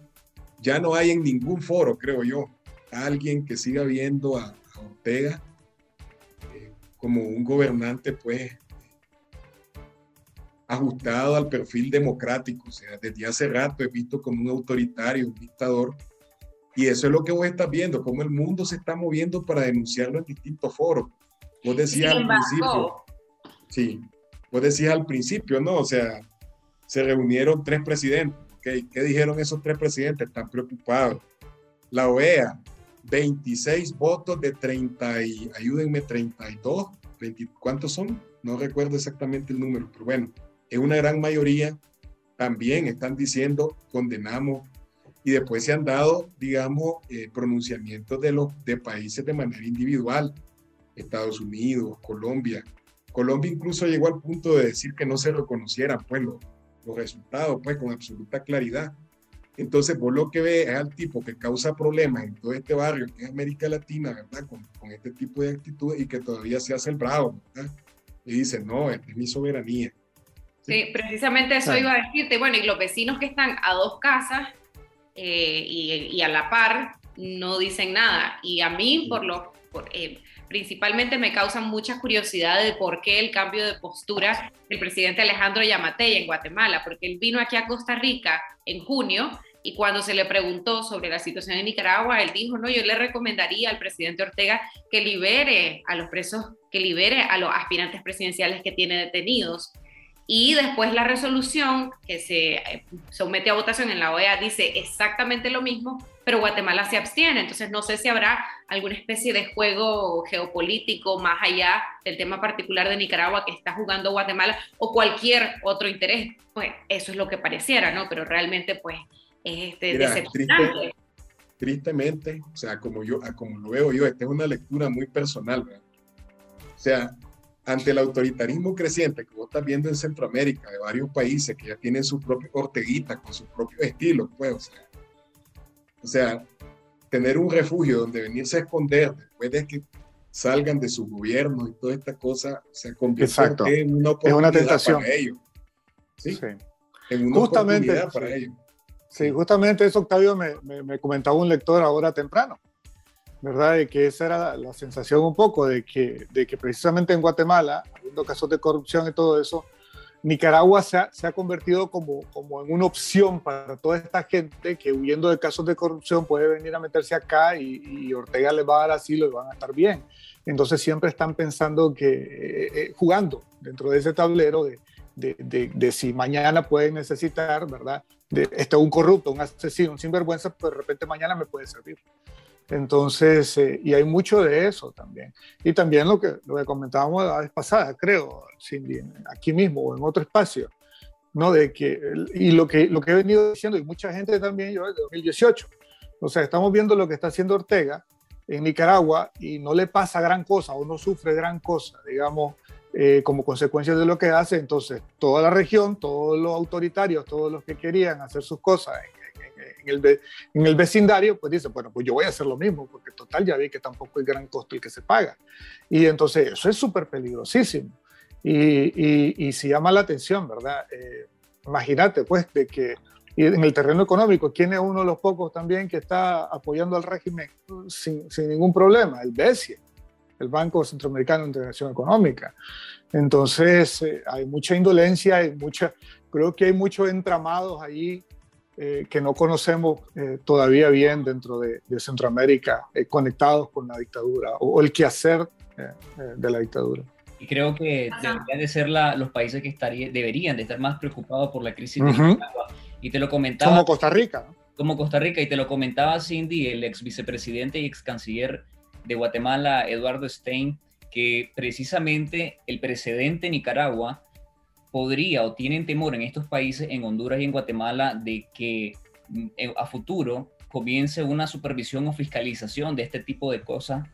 Speaker 5: ya no hay en ningún foro, creo yo, alguien que siga viendo a, Ortega eh, como un gobernante, pues, ajustado al perfil democrático. O sea, desde hace rato he visto como un autoritario, un dictador. Y eso es lo que vos estás viendo, cómo el mundo se está moviendo para denunciarlo en distintos foros. Vos decías al principio, sí, vos decías al principio, ¿no? O sea, se reunieron tres presidentes ¿Qué, dijeron esos tres presidentes? Están preocupados. La OEA, 26 votos de 30 y, ayúdenme, 32, 20, ¿cuántos son? No recuerdo exactamente el número, pero bueno, es una gran mayoría. También están diciendo condenamos y después se han dado, digamos, eh, pronunciamientos de los de países de manera individual. Estados Unidos, Colombia. Colombia incluso llegó al punto de decir que no se reconocieran pues los, los resultados, pues con absoluta claridad. Entonces, vos lo que ves es al tipo que causa problemas en todo este barrio, que es América Latina, ¿verdad? Con, con este tipo de actitudes y que todavía se hace el bravo, ¿verdad? Y dice, no, es mi soberanía.
Speaker 3: Sí, precisamente eso iba a decirte. Bueno, y los vecinos que están a dos casas eh, y, y, a la par no dicen nada. Y a mí, por lo, por, eh, principalmente me causan mucha curiosidad de por qué el cambio de postura del presidente Alejandro Yamatei en Guatemala, porque él vino aquí a Costa Rica en junio y cuando se le preguntó sobre la situación en Nicaragua, él dijo, no, yo le recomendaría al presidente Ortega que libere a los presos, que libere a los aspirantes presidenciales que tiene detenidos. Y después la resolución que se eh, somete a votación en la OEA dice exactamente lo mismo, pero Guatemala se abstiene. Entonces no sé si habrá alguna especie de juego geopolítico más allá del tema particular de Nicaragua que está jugando Guatemala o cualquier otro interés. Pues eso es lo que pareciera, ¿no? Pero realmente pues es este, decepcionante.
Speaker 5: tristemente, o sea, como, yo, como lo veo yo, esta es una lectura muy personal, ¿verdad? O sea, ante el autoritarismo creciente que vos estás viendo en Centroamérica, de varios países que ya tienen su propio Orteguita con su propio estilo, pues, o sea, o sea, tener un refugio donde venirse a esconder después de que salgan de su gobierno y toda esta cosa se convierte en una oportunidad es una tentación. para ellos. ¿sí? En una
Speaker 4: justamente, oportunidad para ellos. Sí, justamente eso, Octavio, me, me, comentaba un lector ahora temprano. ¿Verdad? De que esa era la sensación un poco de que, de que precisamente en Guatemala, habiendo casos de corrupción y todo eso, Nicaragua se ha, se ha, convertido como, como en una opción para toda esta gente que huyendo de casos de corrupción puede venir a meterse acá y, Ortega les va a dar asilo y van a estar bien. Entonces siempre están pensando que, eh, eh, jugando dentro de ese tablero de, de, de, si mañana pueden necesitar, ¿verdad? De, este, un corrupto, un asesino, un sinvergüenza, pero de repente mañana me puede servir. Entonces, eh, y hay mucho de eso también. Y también lo que, lo que comentábamos la vez pasada, creo, Cindy, aquí mismo o en otro espacio, ¿no? De que, y lo que, lo que he venido diciendo, y mucha gente también, yo, de 2018, o sea, estamos viendo lo que está haciendo Ortega en Nicaragua y no le pasa gran cosa o no sufre gran cosa, digamos, eh, como consecuencia de lo que hace. Entonces, toda la región, todos los autoritarios, todos los que querían hacer sus cosas en el, en el vecindario, pues dice, bueno, pues yo voy a hacer lo mismo, porque total ya vi que tampoco hay gran costo el que se paga. Y entonces eso es súper peligrosísimo. Y, y, si llama la atención, ¿verdad? Eh, imagínate, pues, de que en el terreno económico, ¿quién es uno de los pocos también que está apoyando al régimen sin, sin ningún problema? El BESIE, el Banco Centroamericano de Integración Económica. Entonces, eh, hay mucha indolencia, hay mucha, creo que hay muchos entramados ahí eh, que no conocemos eh, todavía bien dentro de, Centroamérica, eh, conectados con la dictadura o, el quehacer de la dictadura.
Speaker 2: Y creo que deberían de ser los países que estaría, deberían de estar más preocupados por la crisis de Nicaragua. Y te lo comentaba.
Speaker 4: Como Costa Rica.
Speaker 2: Como Costa Rica, y te lo comentaba Cindy, el ex vicepresidente y ex canciller de Guatemala, Eduardo Stein, que precisamente el precedente Nicaragua podría o tienen temor en estos países, en Honduras y en Guatemala, de que mm, a futuro comience una supervisión o fiscalización de este tipo de cosas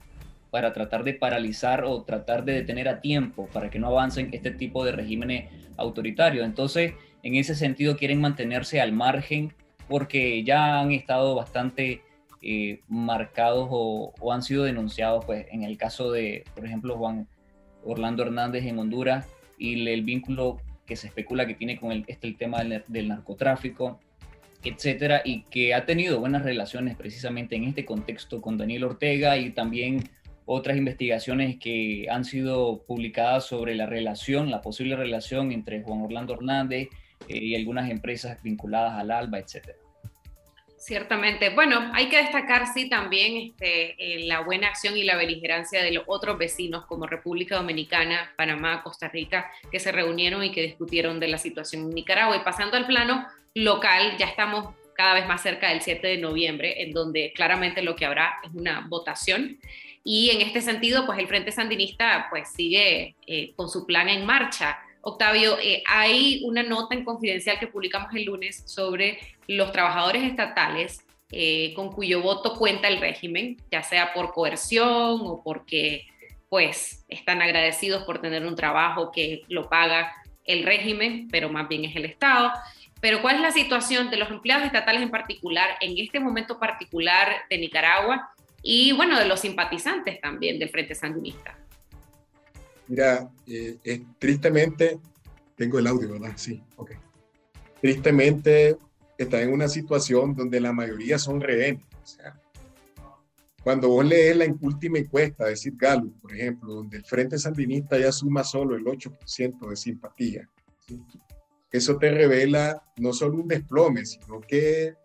Speaker 2: para tratar de paralizar o tratar de detener a tiempo para que no avancen este tipo de regímenes autoritarios. Entonces, en ese sentido, quieren mantenerse al margen porque ya han estado bastante eh, marcados o, han sido denunciados, pues en el caso de, por ejemplo, Juan Orlando Hernández en Honduras y el, vínculo que se especula que tiene con el, este, el tema del, del narcotráfico, etcétera, y que ha tenido buenas relaciones precisamente en este contexto con Daniel Ortega y también otras investigaciones que han sido publicadas sobre la relación, la posible relación entre Juan Orlando Hernández eh, y algunas empresas vinculadas al ALBA, etcétera.
Speaker 3: Ciertamente. Bueno, hay que destacar, sí, también este, eh, la buena acción y la beligerancia de los otros vecinos como República Dominicana, Panamá, Costa Rica, que se reunieron y que discutieron de la situación en Nicaragua. Y pasando al plano local, ya estamos cada vez más cerca del 7 de noviembre, en donde claramente lo que habrá es una votación y en este sentido, pues el Frente Sandinista pues sigue eh, con su plan en marcha. Octavio, eh, hay una nota en confidencial que publicamos el lunes sobre los trabajadores estatales eh, con cuyo voto cuenta el régimen, ya sea por coerción o porque pues están agradecidos por tener un trabajo que lo paga el régimen, pero más bien es el Estado. Pero ¿cuál es la situación de los empleados estatales en particular en este momento particular de Nicaragua y bueno, de los simpatizantes también del Frente Sandinista.
Speaker 5: Mira, eh, tristemente, tengo el audio, ¿verdad? Sí, ok. Tristemente está en una situación donde la mayoría son rehenes. Cuando vos lees la última encuesta de Sid Gallup, por ejemplo, donde el Frente Sandinista ya suma solo el 8% de simpatía, eso te revela no solo un desplome, sino que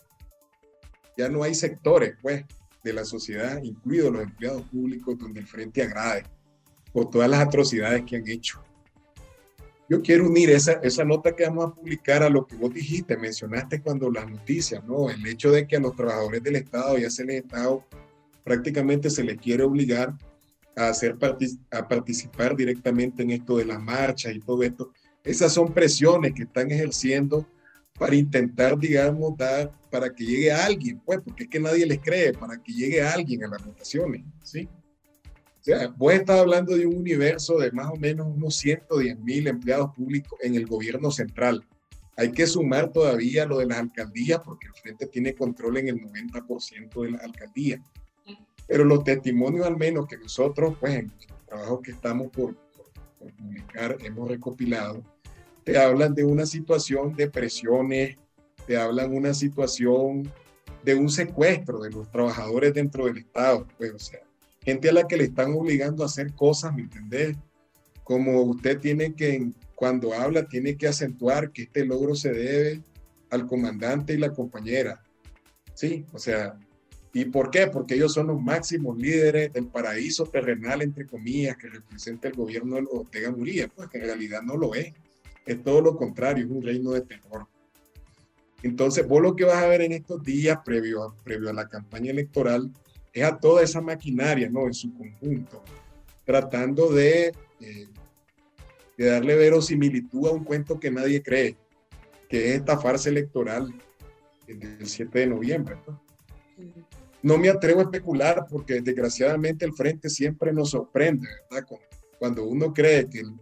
Speaker 5: ya no hay sectores, pues, de la sociedad, incluidos los empleados públicos, donde el frente agrade por todas las atrocidades que han hecho. Yo quiero unir esa, esa nota que vamos a publicar a lo que vos dijiste, mencionaste cuando las noticias, ¿no? El hecho de que a los trabajadores del Estado, ya se les Estado, prácticamente se les quiere obligar a, hacer a participar directamente en esto de las marchas y todo esto. Esas son presiones que están ejerciendo para intentar, digamos, dar, para que llegue alguien, pues, porque es que nadie les cree, para que llegue alguien a las votaciones, ¿sí? Sea, estás hablando de un universo de más o menos unos 110 mil empleados públicos en el gobierno central. Hay que sumar todavía lo de las alcaldías, porque el Frente tiene control en el 90% de las alcaldías. Pero los testimonios, al menos que nosotros, pues, en el trabajo que estamos por, por publicar, hemos recopilado, te hablan de una situación de presiones, te hablan una situación de un secuestro de los trabajadores dentro del Estado, pues, o sea, gente a la que le están obligando a hacer cosas, ¿me entendés? Como usted tiene que, cuando habla, tiene que acentuar que este logro se debe al comandante y la compañera, ¿sí? O sea, ¿y por qué? Porque ellos son los máximos líderes del paraíso terrenal, entre comillas, que representa el gobierno de Ortega Murillo, pues que en realidad no lo es es todo lo contrario, es un reino de terror. Entonces, vos lo que vas a ver en estos días previo a, previo a la campaña electoral es a toda esa maquinaria, ¿no? En su conjunto, tratando de, eh, de darle verosimilitud a un cuento que nadie cree, que es esta farsa electoral del 7 de noviembre. ¿no? no me atrevo a especular porque desgraciadamente el frente siempre nos sorprende, ¿verdad? Cuando uno cree que el,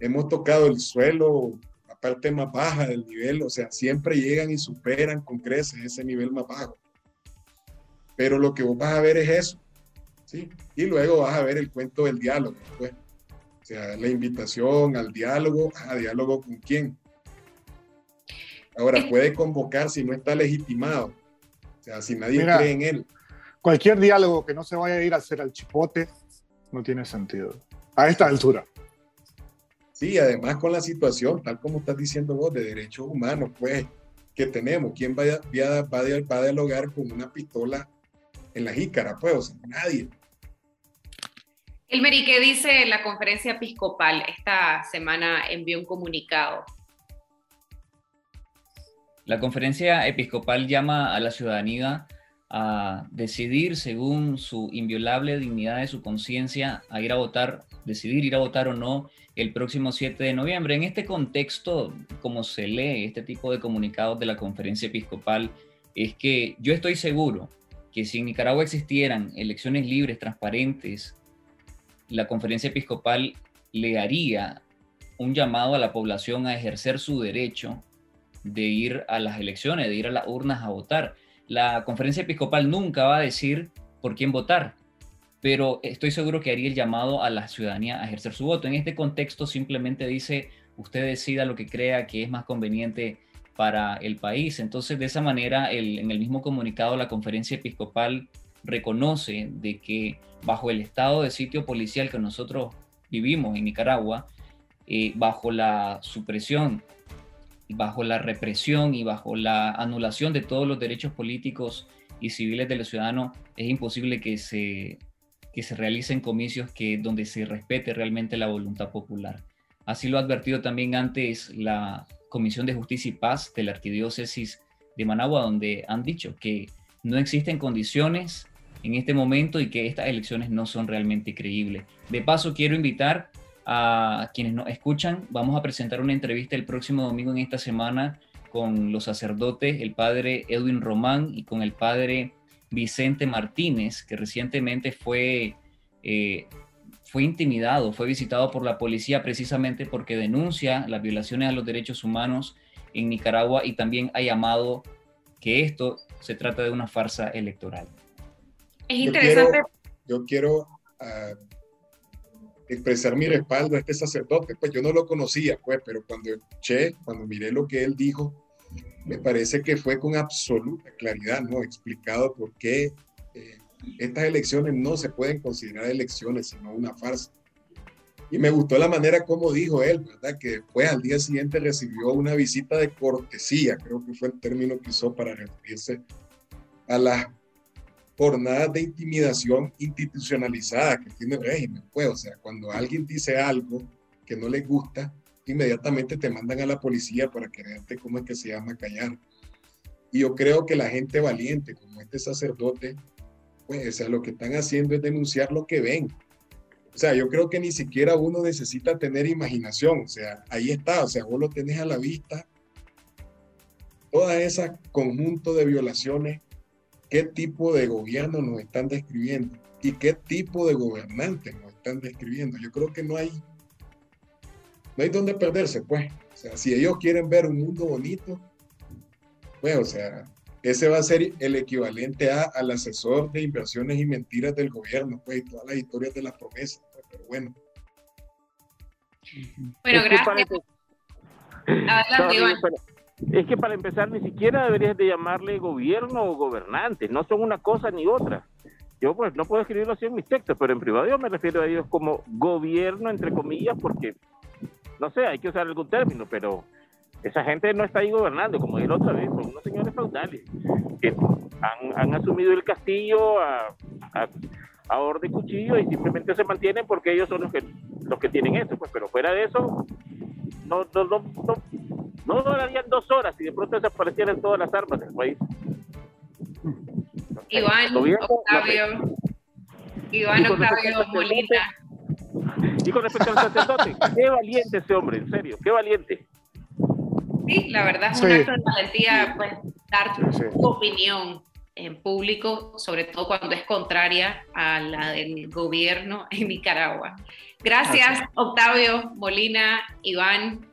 Speaker 5: hemos tocado el suelo, la parte más baja del nivel, o sea, siempre llegan y superan con creces ese nivel más bajo. Pero lo que vos vas a ver es eso, ¿sí? Y luego vas a ver el cuento del diálogo, pues. O sea, la invitación al diálogo, ¿a diálogo con quién? Ahora, puede convocar si no está legitimado, o sea, si nadie cree en él.
Speaker 4: Cualquier diálogo que no se vaya a ir a hacer al chipote no tiene sentido. A esta altura.
Speaker 5: Sí, además con la situación, tal como estás diciendo vos, de derechos humanos, pues, que tenemos. ¿Quién va a, va, a, dialogar con una pistola en la jícara? Pues, o sea, nadie.
Speaker 3: El ¿y qué dice la conferencia episcopal? Esta semana envió un comunicado.
Speaker 2: La conferencia episcopal llama a la ciudadanía a decidir según su inviolable dignidad de su conciencia a ir a votar, decidir ir a votar o no el próximo 7 de noviembre. En este contexto, como se lee este tipo de comunicados de la conferencia episcopal, es que yo estoy seguro que si en Nicaragua existieran elecciones libres, transparentes, la conferencia episcopal le haría un llamado a la población a ejercer su derecho de ir a las elecciones, de ir a las urnas a votar la conferencia episcopal nunca va a decir por quién votar, pero estoy seguro que haría el llamado a la ciudadanía a ejercer su voto. En este contexto simplemente dice, usted decida lo que crea que es más conveniente para el país. Entonces, de esa manera, en el mismo comunicado, la conferencia episcopal reconoce de que bajo el estado de sitio policial que nosotros vivimos en Nicaragua, eh, bajo la supresión bajo la represión y bajo la anulación de todos los derechos políticos y civiles de los ciudadanos, es imposible que se, que se realicen comicios que, donde se respete realmente la voluntad popular. Así lo ha advertido también antes la Comisión de Justicia y Paz de la Arquidiócesis de Managua, donde han dicho que no existen condiciones en este momento y que estas elecciones no son realmente creíbles. De paso, quiero invitar a quienes nos escuchan. Vamos a presentar una entrevista el próximo domingo en esta semana con los sacerdotes, el padre Edwin Román y con el padre Vicente Martínez, que recientemente fue, eh, fue intimidado, fue visitado por la policía precisamente porque denuncia las violaciones a los derechos humanos en Nicaragua y también ha llamado que esto se trata de una farsa electoral.
Speaker 3: Es interesante.
Speaker 5: Yo quiero, ah, expresar mi respaldo a este sacerdote, pues yo no lo conocía, pues, pero cuando escuché, cuando miré lo que él dijo, me parece que fue con absoluta claridad, ¿no? Explicado por qué eh, estas elecciones no se pueden considerar elecciones, sino una farsa. Y me gustó la manera como dijo él, ¿verdad? Que después al día siguiente recibió una visita de cortesía, creo que fue el término que usó para referirse a las jornadas de intimidación institucionalizada que tiene el régimen. Pues, o sea, cuando alguien dice algo que no le gusta, inmediatamente te mandan a la policía para quererte, ¿cómo es que se llama? Callar. Y yo creo que la gente valiente, como este sacerdote, o sea, lo que están haciendo es denunciar lo que ven. O sea, yo creo que ni siquiera uno necesita tener imaginación. O sea, ahí está. O sea, vos lo tenés a la vista. Toda ese conjunto de violaciones qué tipo de gobierno nos están describiendo y qué tipo de gobernantes nos están describiendo. Yo creo que no hay, no hay donde perderse, pues. O sea, si ellos quieren ver un mundo bonito, pues, o sea, ese va a ser el equivalente a, al asesor de inversiones y mentiras del gobierno, pues, y todas las historias de las promesas, pues, pero bueno.
Speaker 3: Bueno, gracias.
Speaker 6: Adelante, es que para empezar ni siquiera deberías de llamarle gobierno o gobernante, no son una cosa ni otra. Yo pues no puedo escribirlo así en mis textos, pero en privado yo me refiero a ellos como gobierno, entre comillas, porque, no sé, hay que usar algún término, pero esa gente no está ahí gobernando, como dije la otra vez, son unos señores feudales que han, asumido el castillo a, a, orden cuchillo y simplemente se mantienen porque ellos son los que, los que tienen eso, pues, pero fuera de eso, no, no, no, no durarían dos horas y de pronto desaparecieran todas las armas del país.
Speaker 3: Iván, Octavio, Iván Octavio Molina.
Speaker 6: Y con respecto al sacerdote, qué valiente ese hombre, en serio, qué valiente.
Speaker 3: Sí, la verdad es un acto de valentía pues, dar tu opinión en público, sobre todo cuando es contraria a la del gobierno en Nicaragua. Gracias, Octavio, Molina, Iván,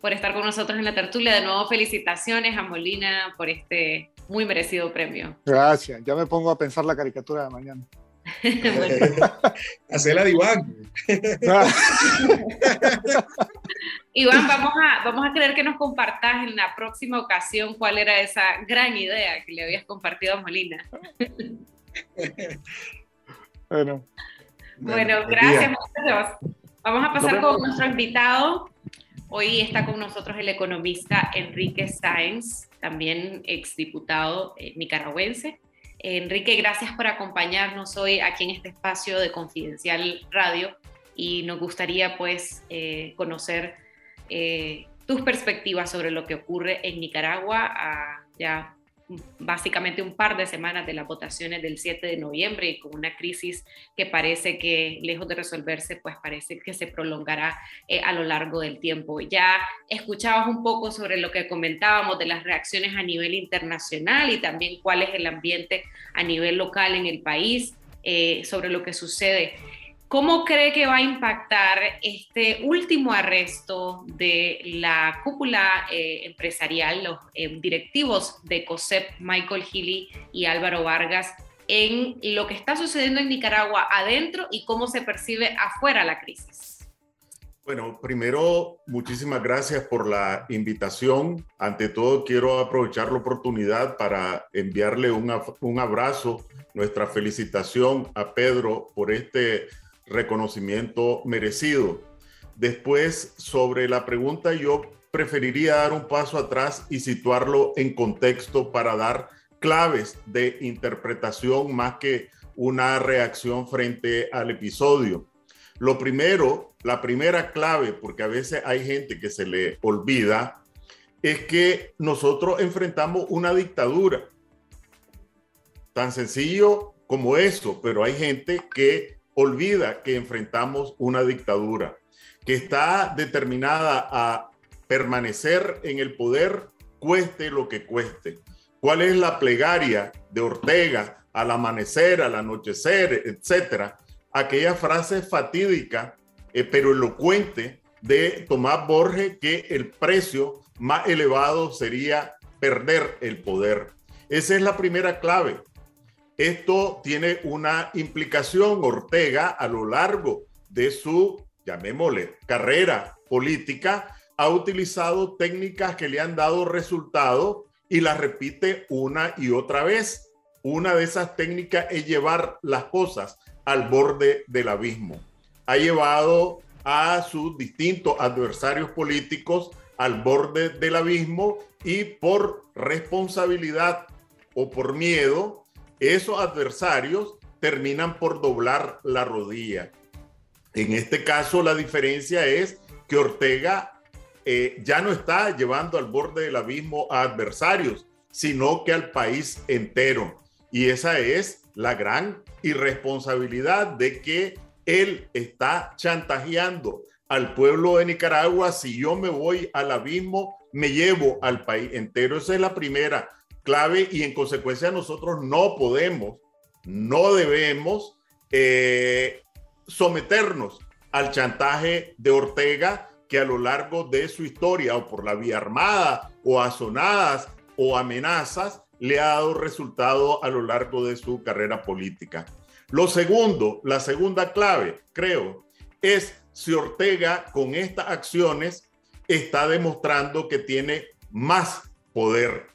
Speaker 3: por estar con nosotros en la tertulia. De nuevo, felicitaciones a Molina por este muy merecido premio.
Speaker 4: Gracias. Ya me pongo a pensar la caricatura de mañana. [laughs]
Speaker 5: Hacela de Iván. [laughs] [laughs]
Speaker 3: Iván, vamos a, vamos a querer que nos compartas en la próxima ocasión cuál era esa gran idea que le habías compartido a Molina. [laughs]
Speaker 4: bueno.
Speaker 3: Bueno, gracias, Vamos a pasar con nuestro invitado, Hoy está con nosotros el economista Enrique Sáenz, también exdiputado eh, nicaragüense. Enrique, gracias por acompañarnos hoy aquí en este espacio de Confidencial Radio y nos gustaría pues eh, conocer eh, tus perspectivas sobre lo que ocurre en Nicaragua a ya básicamente un par de semanas de las votaciones del 7 de noviembre y con una crisis que parece que, lejos de resolverse, pues parece que se prolongará eh, a lo largo del tiempo. Ya escuchabas un poco sobre lo que comentábamos de las reacciones a nivel internacional y también cuál es el ambiente a nivel local en el país eh, sobre lo que sucede. ¿Cómo cree que va a impactar este último arresto de la cúpula eh, empresarial, los eh, directivos de COSEP, Michael Healy y Álvaro Vargas, en lo que está sucediendo en Nicaragua adentro y cómo se percibe afuera la crisis?
Speaker 7: Bueno, primero, muchísimas gracias por la invitación. Ante todo, quiero aprovechar la oportunidad para enviarle un, un abrazo, nuestra felicitación a Pedro por este reconocimiento merecido. Después, sobre la pregunta, yo preferiría dar un paso atrás y situarlo en contexto para dar claves de interpretación más que una reacción frente al episodio. Lo primero, la primera clave, porque a veces hay gente que se le olvida, es que nosotros enfrentamos una dictadura. Tan sencillo como eso, pero hay gente que olvida que enfrentamos una dictadura que está determinada a permanecer en el poder cueste lo que cueste. ¿Cuál es la plegaria de Ortega al amanecer, al anochecer, etcétera? Aquella frase fatídica eh, pero elocuente de Tomás Borges que el precio más elevado sería perder el poder. Esa es la primera clave. Esto tiene una implicación. Ortega a lo largo de su, llamémosle, carrera política, ha utilizado técnicas que le han dado resultado y las repite una y otra vez. Una de esas técnicas es llevar las cosas al borde del abismo. Ha llevado a sus distintos adversarios políticos al borde del abismo y por responsabilidad o por miedo esos adversarios terminan por doblar la rodilla. En este caso, la diferencia es que Ortega eh, ya no está llevando al borde del abismo a adversarios, sino que al país entero. Y esa es la gran irresponsabilidad de que él está chantajeando al pueblo de Nicaragua. Si yo me voy al abismo, me llevo al país entero. Esa es la primera clave y en consecuencia nosotros no podemos, no debemos eh, someternos al chantaje de Ortega que a lo largo de su historia o por la vía armada o azonadas o amenazas le ha dado resultado a lo largo de su carrera política. Lo segundo, la segunda clave, creo, es si Ortega con estas acciones está demostrando que tiene más poder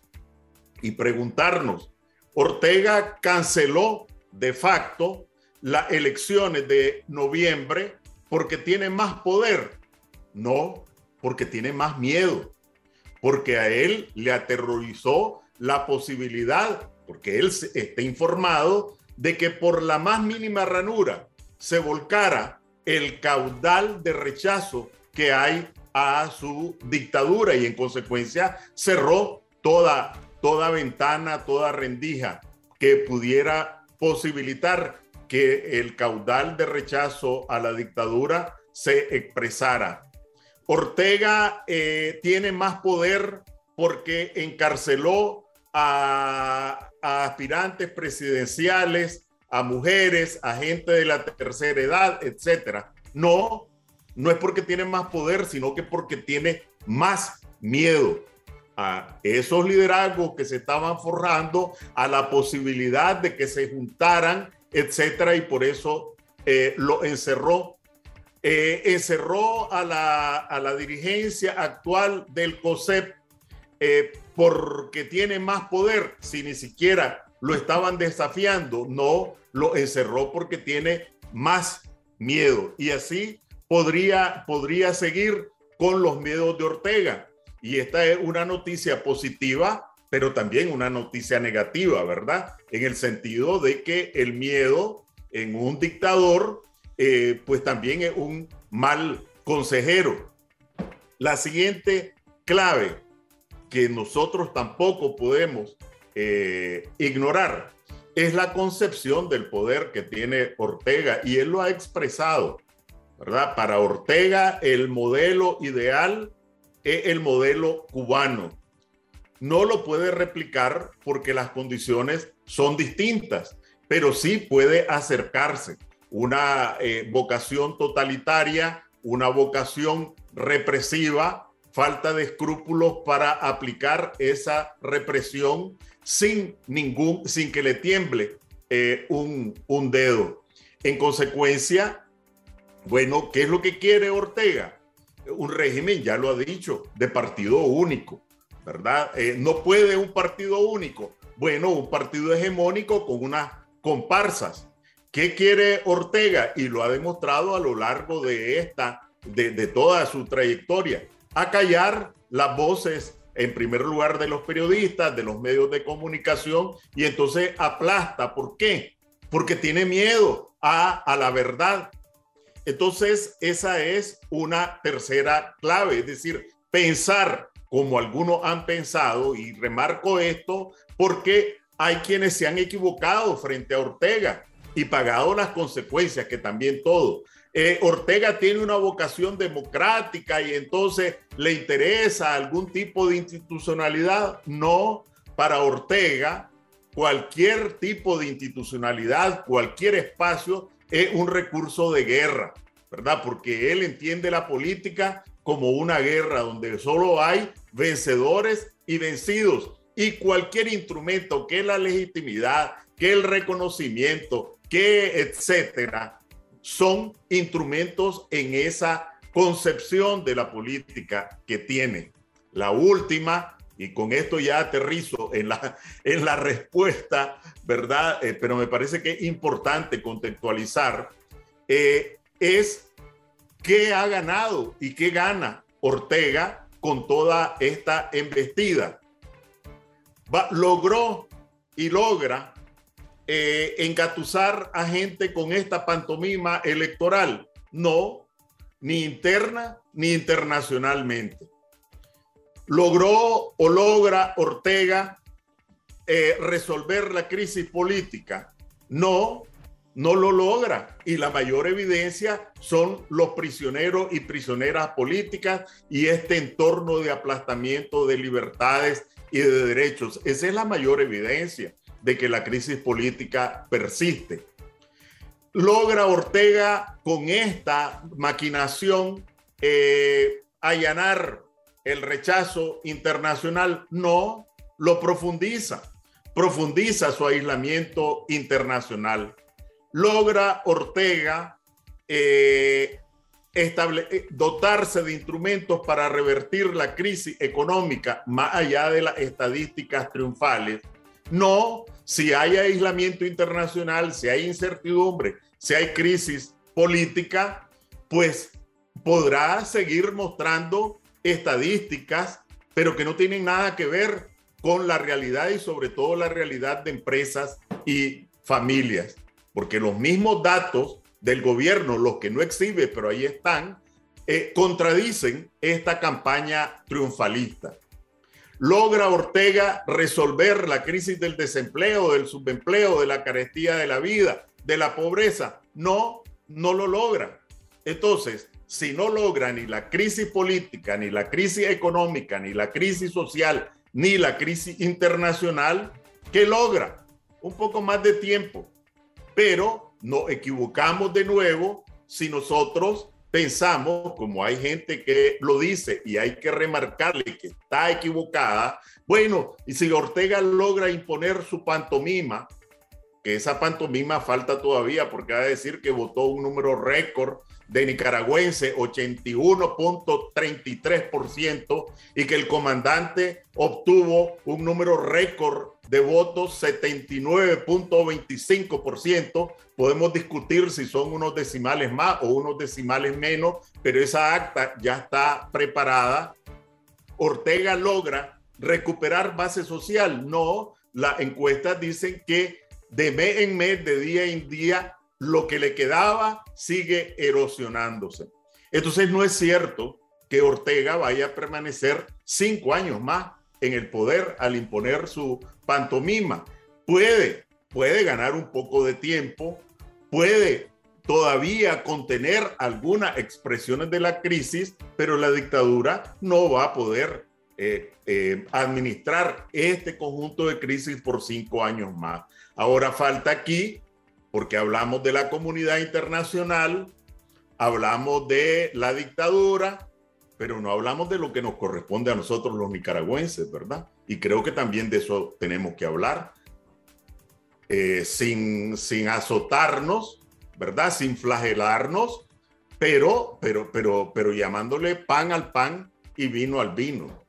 Speaker 7: y preguntarnos, Ortega canceló de facto las elecciones de noviembre porque tiene más poder. No, porque tiene más miedo, porque a él le aterrorizó la posibilidad, porque él está informado de que por la más mínima ranura se volcara el caudal de rechazo que hay a su dictadura y en consecuencia cerró toda toda ventana, toda rendija que pudiera posibilitar que el caudal de rechazo a la dictadura se expresara. Ortega eh, tiene más poder porque encarceló a, a, aspirantes presidenciales, a mujeres, a gente de la tercera edad, etcétera. No, no es porque tiene más poder, sino que porque tiene más miedo a esos liderazgos que se estaban forrando, a la posibilidad de que se juntaran, etcétera, y por eso eh, lo encerró. Eh, encerró a la, a la, dirigencia actual del COSEP eh, porque tiene más poder, si ni siquiera lo estaban desafiando, no, lo encerró porque tiene más miedo. Y así podría, podría seguir con los miedos de Ortega. Y esta es una noticia positiva, pero también una noticia negativa, ¿verdad? En el sentido de que el miedo en un dictador, eh, pues también es un mal consejero. La siguiente clave que nosotros tampoco podemos eh, ignorar es la concepción del poder que tiene Ortega y él lo ha expresado, ¿verdad? Para Ortega el modelo ideal el modelo cubano. No lo puede replicar porque las condiciones son distintas, pero sí puede acercarse. Una eh, vocación totalitaria, una vocación represiva, falta de escrúpulos para aplicar esa represión sin ningún, sin que le tiemble eh, un, un dedo. En consecuencia, bueno, ¿qué es lo que quiere Ortega? Un régimen, ya lo ha dicho, de partido único, ¿verdad? Eh, no puede un partido único. Bueno, un partido hegemónico con unas comparsas. ¿Qué quiere Ortega? Y lo ha demostrado a lo largo de esta, de, toda su trayectoria. Acallar las voces en primer lugar de los periodistas, de los medios de comunicación, y entonces aplasta. ¿Por qué? Porque tiene miedo a la verdad. Entonces, esa es una tercera clave, es decir, pensar como algunos han pensado, y remarco esto porque hay quienes se han equivocado frente a Ortega y pagado las consecuencias, que también todo. Eh, Ortega tiene una vocación democrática y entonces le interesa algún tipo de institucionalidad. No, para Ortega, cualquier tipo de institucionalidad, cualquier espacio es un recurso de guerra, ¿verdad? Porque él entiende la política como una guerra donde solo hay vencedores y vencidos. Y cualquier instrumento que la legitimidad, que el reconocimiento, que etcétera, son instrumentos en esa concepción de la política que tiene. La última, y con esto ya aterrizo en la, en la respuesta, ¿verdad? Eh, pero me parece que es importante contextualizar, eh, es qué ha ganado y qué gana Ortega con toda esta embestida. logró y logra eh, engatusar a gente con esta pantomima electoral. No, ni interna ni internacionalmente. ¿Logró o logra Ortega eh, resolver la crisis política? No, no lo logra. Y la mayor evidencia son los prisioneros y prisioneras políticas y este entorno de aplastamiento de libertades y de derechos. Esa es la mayor evidencia de que la crisis política persiste. ¿Logra Ortega con esta maquinación eh, allanar el rechazo internacional? No, lo profundiza, profundiza su aislamiento internacional. Logra Ortega eh, eh, dotarse de instrumentos para revertir la crisis económica más allá de las estadísticas triunfales no, si hay aislamiento internacional, si hay incertidumbre, si hay crisis política, pues podrá seguir mostrando estadísticas, pero que no tienen nada que ver con la realidad y sobre todo la realidad de empresas y familias, porque los mismos datos del gobierno, los que no exhibe, pero ahí están, eh, contradicen esta campaña triunfalista. ¿Logra Ortega resolver la crisis del desempleo, del subempleo, de la carestía de la vida, de la pobreza? No, no lo logra. Entonces, si no logra ni la crisis política, ni la crisis económica, ni la crisis social, ni la crisis internacional, ¿qué logra? Un poco más de tiempo. Pero nos equivocamos de nuevo si nosotros pensamos, como hay gente que lo dice y hay que remarcarle que está equivocada, bueno, y si Ortega logra imponer su pantomima, que esa pantomima falta todavía porque va a decir que votó un número récord de nicaragüense, 81.33%, y que el comandante obtuvo un número récord de votos, 79.25%. Podemos discutir si son unos decimales más o unos decimales menos, pero esa acta ya está preparada. Ortega logra recuperar base social. No, las encuestas dicen que de mes en mes, de día en día, lo que le quedaba sigue erosionándose. Entonces no es cierto que Ortega vaya a permanecer cinco años más en el poder al imponer su pantomima. Puede, puede ganar un poco de tiempo, puede todavía contener algunas expresiones de la crisis, pero la dictadura no va a poder eh, eh, administrar este conjunto de crisis por cinco años más. Ahora falta aquí, porque hablamos de la comunidad internacional, hablamos de la dictadura, pero no hablamos de lo que nos corresponde a nosotros los nicaragüenses, ¿verdad? Y creo que también de eso tenemos que hablar, eh, sin, sin azotarnos, ¿verdad? Sin flagelarnos, pero, pero, pero, pero llamándole pan al pan y vino al vino.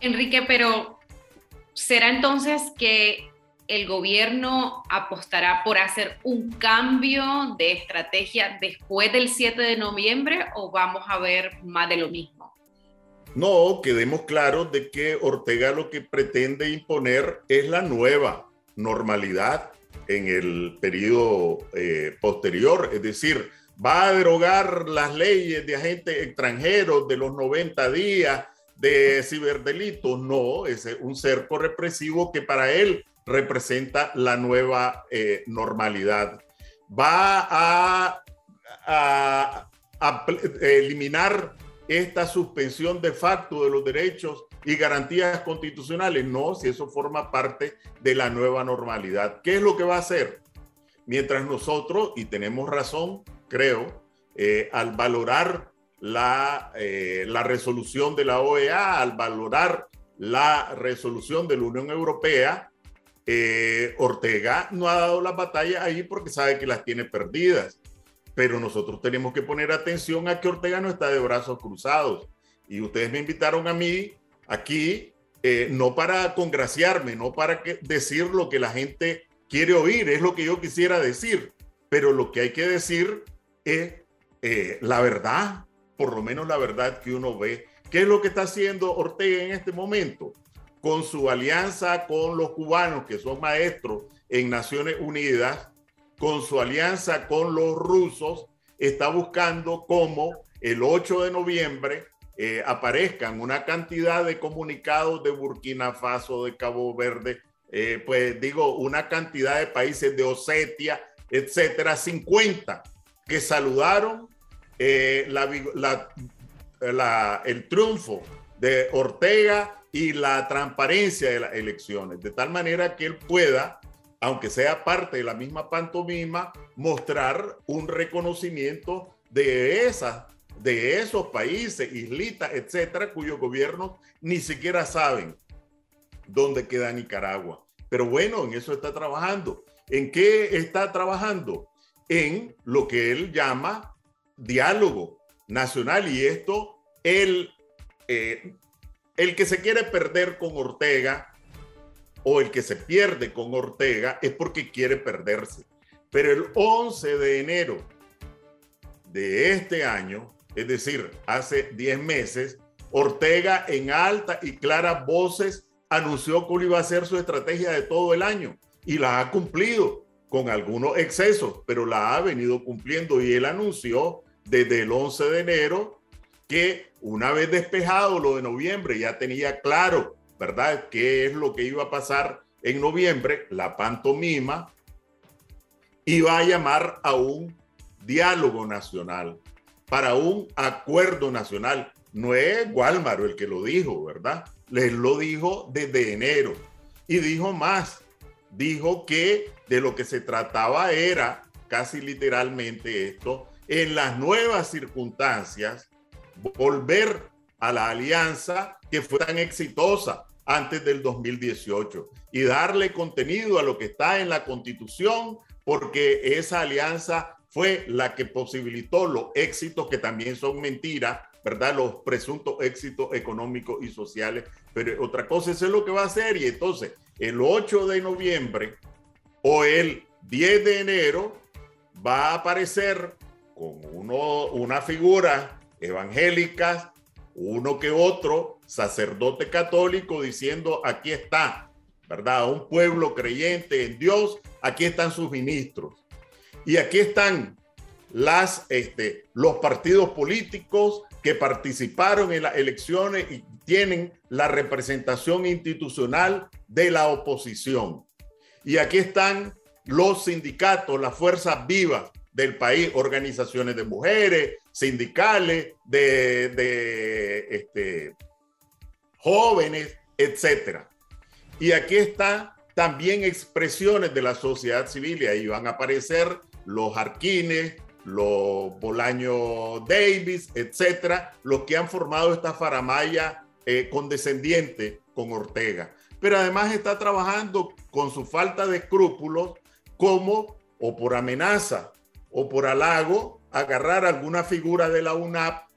Speaker 3: Enrique, pero ¿será entonces que el gobierno apostará por hacer un cambio de estrategia después del 7 de noviembre o vamos a ver más de lo mismo?
Speaker 7: No, quedemos claros de que Ortega lo que pretende imponer es la nueva normalidad en el periodo eh, posterior, es decir, va a derogar las leyes de agentes extranjeros de los 90 días de ciberdelitos, no, es un cerco represivo que para él representa la nueva eh, normalidad. Va a, eliminar esta suspensión de facto de los derechos y garantías constitucionales. No, si eso forma parte de la nueva normalidad. ¿Qué es lo que va a hacer? Mientras nosotros, y tenemos razón, creo, eh, al valorar la, eh, la resolución de la OEA, al valorar la resolución de la Unión Europea, eh, Ortega no ha dado las batallas ahí porque sabe que las tiene perdidas. Pero nosotros tenemos que poner atención a que Ortega no está de brazos cruzados. Y ustedes me invitaron a mí aquí eh, no para congraciarme, no para que, decir lo que la gente quiere oír, es lo que yo quisiera decir. Pero lo que hay que decir es eh, la verdad, por lo menos la verdad que uno ve. ¿Qué es lo que está haciendo Ortega en este momento? Con su alianza con los cubanos, que son maestros en Naciones Unidas, con su alianza con los rusos, está buscando cómo el 8 de noviembre eh, aparezcan una cantidad de comunicados de Burkina Faso, de Cabo Verde, eh, pues digo, una cantidad de países de Osetia, etcétera, 50 que saludaron eh, el triunfo de Ortega y la transparencia de las elecciones, de tal manera que él pueda, aunque sea parte de la misma pantomima, mostrar un reconocimiento de esas de esos países, islitas, etcétera, cuyos gobiernos ni siquiera saben dónde queda Nicaragua. Pero bueno, en eso está trabajando. ¿En qué está trabajando? En lo que él llama diálogo nacional y esto él eh, el que se quiere perder con Ortega o el que se pierde con Ortega es porque quiere perderse. Pero el 11 de enero de este año, es decir, hace 10 meses, Ortega en alta y claras voces anunció que iba a ser su estrategia de todo el año y la ha cumplido con algunos excesos, pero la ha venido cumpliendo y él anunció desde el 11 de enero que una vez despejado lo de noviembre, ya tenía claro, ¿verdad?, qué es lo que iba a pasar en noviembre, la pantomima iba a llamar a un diálogo nacional, para un acuerdo nacional. No es Guálmaro el que lo dijo, ¿verdad? Les lo dijo desde enero. Y dijo más, dijo que de lo que se trataba era, casi literalmente esto, en las nuevas circunstancias, volver a la alianza que fue tan exitosa antes del 2018 y darle contenido a lo que está en la constitución porque esa alianza fue la que posibilitó los éxitos que también son mentiras, ¿verdad? Los presuntos éxitos económicos y sociales. Pero otra cosa es lo que va a hacer y entonces el 8 de noviembre o el 10 de enero va a aparecer con uno, una figura evangélicas, uno que otro sacerdote católico diciendo, aquí está, ¿verdad? Un pueblo creyente en Dios, aquí están sus ministros. Y aquí están las, este, los partidos políticos que participaron en las elecciones y tienen la representación institucional de la oposición. Y aquí están los sindicatos, las fuerzas vivas del país, organizaciones de mujeres, sindicales, de, este, jóvenes, etcétera. Y aquí están también expresiones de la sociedad civil y ahí van a aparecer los Arquines, los Bolaño Davis, etcétera, los que han formado esta faramaya eh, condescendiente con Ortega. Pero además está trabajando con su falta de escrúpulos como o por amenaza o por halago agarrar alguna figura de la UNAP,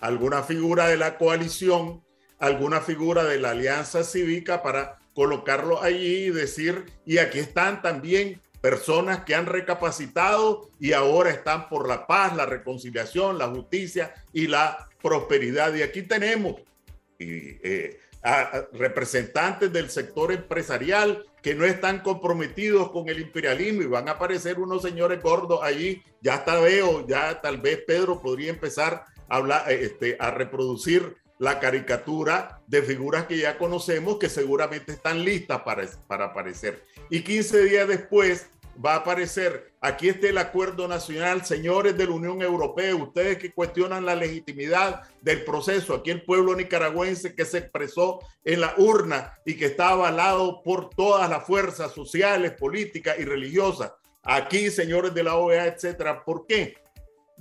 Speaker 7: alguna figura de la coalición, alguna figura de la Alianza Cívica para colocarlo allí y decir, y aquí están también personas que han recapacitado y ahora están por la paz, la reconciliación, la justicia y la prosperidad. Y aquí tenemos eh, a, representantes del sector empresarial que no están comprometidos con el imperialismo y van a aparecer unos señores gordos allí. Ya está veo, ya tal vez Pedro podría empezar a hablar, este, a reproducir la caricatura de figuras que ya conocemos que seguramente están listas para, para aparecer. Y 15 días después va a aparecer, aquí está el acuerdo nacional, señores de la Unión Europea, ustedes que cuestionan la legitimidad del proceso, aquí el pueblo nicaragüense que se expresó en la urna y que está avalado por todas las fuerzas sociales, políticas y religiosas. Aquí, señores de la OEA, etcétera. ¿Por qué?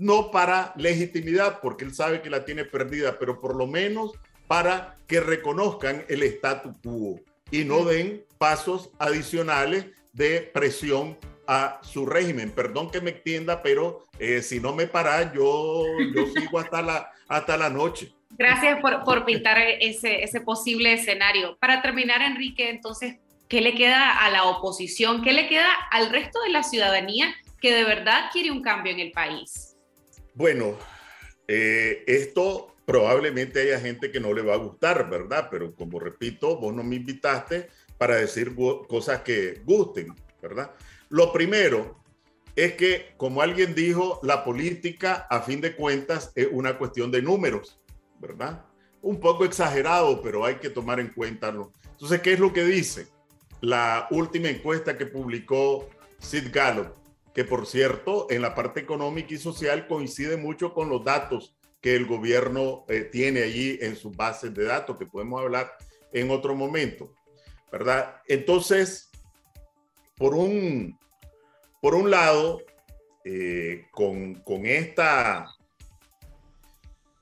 Speaker 7: no para legitimidad, porque él sabe que la tiene perdida, pero por lo menos para que reconozcan el statu quo y no den pasos adicionales de presión a su régimen. Perdón que me entienda, pero eh, si no me para, yo, yo sigo hasta la, hasta la noche.
Speaker 3: Gracias por, por pintar ese, ese posible escenario. Para terminar, Enrique, entonces, ¿qué le queda a la oposición? ¿Qué le queda al resto de la ciudadanía que de verdad quiere un cambio en el país?
Speaker 7: Bueno, eh, esto probablemente haya gente que no le va a gustar, ¿verdad? Pero como repito, vos no me invitaste para decir cosas que gusten, ¿verdad? Lo primero es que, como alguien dijo, la política, a fin de cuentas, es una cuestión de números, ¿verdad? Un poco exagerado, pero hay que tomar en cuenta. Entonces, ¿qué es lo que dice la última encuesta que publicó Sid Gallup? que por cierto, en la parte económica y social coincide mucho con los datos que el gobierno eh, tiene allí en sus bases de datos, que podemos hablar en otro momento, ¿verdad? Entonces, por un, por un lado, eh, con, con esta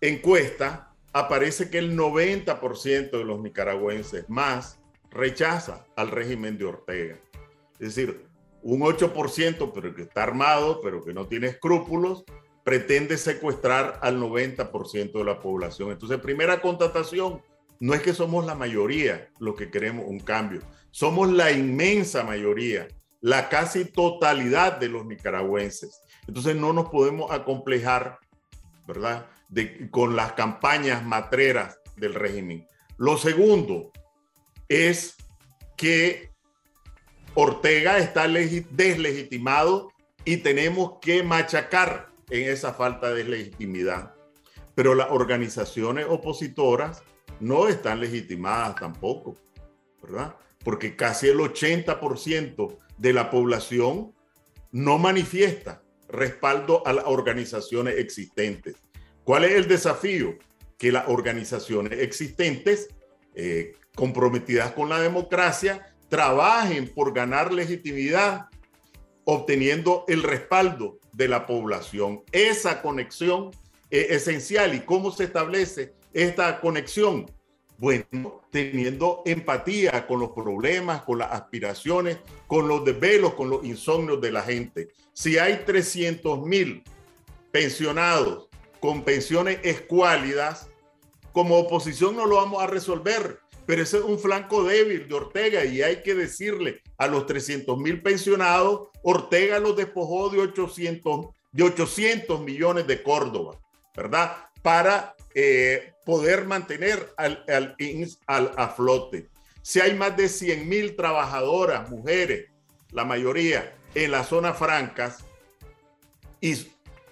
Speaker 7: encuesta, aparece que el 90% de los nicaragüenses más rechaza al régimen de Ortega. Es decir, un 8%, pero que está armado, pero que no tiene escrúpulos, pretende secuestrar al 90% de la población. Entonces, primera constatación, no es que somos la mayoría los que queremos un cambio, somos la inmensa mayoría, la casi totalidad de los nicaragüenses. Entonces, no nos podemos acomplejar, ¿verdad? Con las campañas matreras del régimen. Lo segundo es que Ortega está deslegitimado y tenemos que machacar en esa falta de legitimidad. Pero las organizaciones opositoras no están legitimadas tampoco, ¿verdad? Porque casi el 80% de la población no manifiesta respaldo a las organizaciones existentes. ¿Cuál es el desafío? Que las organizaciones existentes eh, comprometidas con la democracia trabajen por ganar legitimidad, obteniendo el respaldo de la población. Esa conexión es esencial. ¿Y cómo se establece esta conexión? Bueno, teniendo empatía con los problemas, con las aspiraciones, con los desvelos, con los insomnios de la gente. Si hay 300 mil pensionados con pensiones escuálidas, como oposición no lo vamos a resolver pero ese es un flanco débil de Ortega y hay que decirle a los 300 mil pensionados, Ortega los despojó de 800, de 800 millones de Córdoba, ¿verdad? Para eh, poder mantener al, al al, a flote. Si hay más de 100 mil trabajadoras, mujeres, la mayoría en las zonas francas, y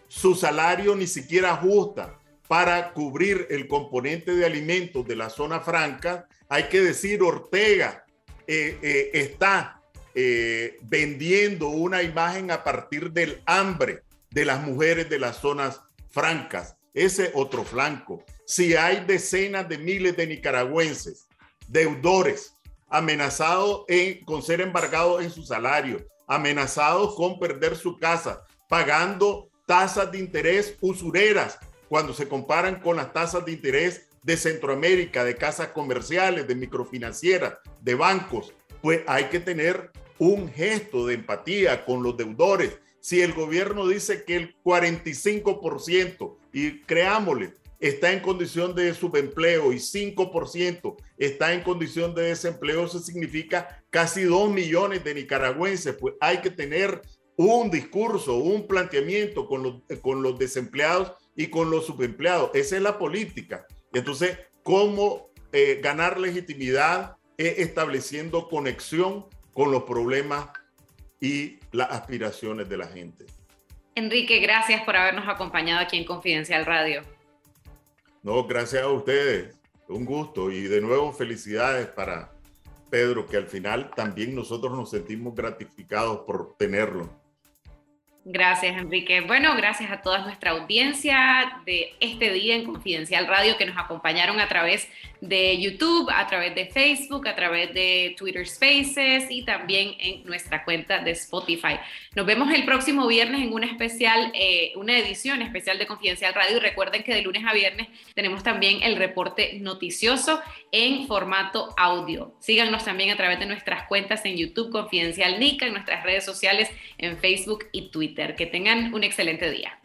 Speaker 7: su salario ni siquiera ajusta para cubrir el componente de alimentos de la zona franca, hay que decir, Ortega eh, eh, está eh, vendiendo una imagen a partir del hambre de las mujeres de las zonas francas. Ese otro flanco. Si hay decenas de miles de nicaragüenses, deudores, amenazados con ser embargados en su salario, amenazados con perder su casa, pagando tasas de interés usureras cuando se comparan con las tasas de interés de Centroamérica, de casas comerciales, de microfinancieras, de bancos, pues hay que tener un gesto de empatía con los deudores. Si el gobierno dice que el 45%, y creámosle, está en condición de subempleo y 5% está en condición de desempleo, eso significa casi 2 millones de nicaragüenses, pues hay que tener un discurso, un planteamiento con los, con los desempleados y con los subempleados. Esa es la política. Entonces, ¿cómo eh, ganar legitimidad? Es estableciendo conexión con los problemas y las aspiraciones de la gente.
Speaker 3: Enrique, gracias por habernos acompañado aquí en Confidencial Radio.
Speaker 7: No, gracias a ustedes. Un gusto y de nuevo felicidades para Pedro, que al final también nosotros nos sentimos gratificados por tenerlo.
Speaker 3: Gracias, Enrique. Bueno, gracias a toda nuestra audiencia de este día en Confidencial Radio que nos acompañaron a través de YouTube, a través de Facebook, a través de Twitter Spaces y también en nuestra cuenta de Spotify. Nos vemos el próximo viernes en una especial, eh, una edición especial de Confidencial Radio. Y recuerden que de lunes a viernes tenemos también el reporte noticioso en formato audio. Síganos también a través de nuestras cuentas en YouTube Confidencial Nica, en nuestras redes sociales en Facebook y Twitter. Que tengan un excelente día.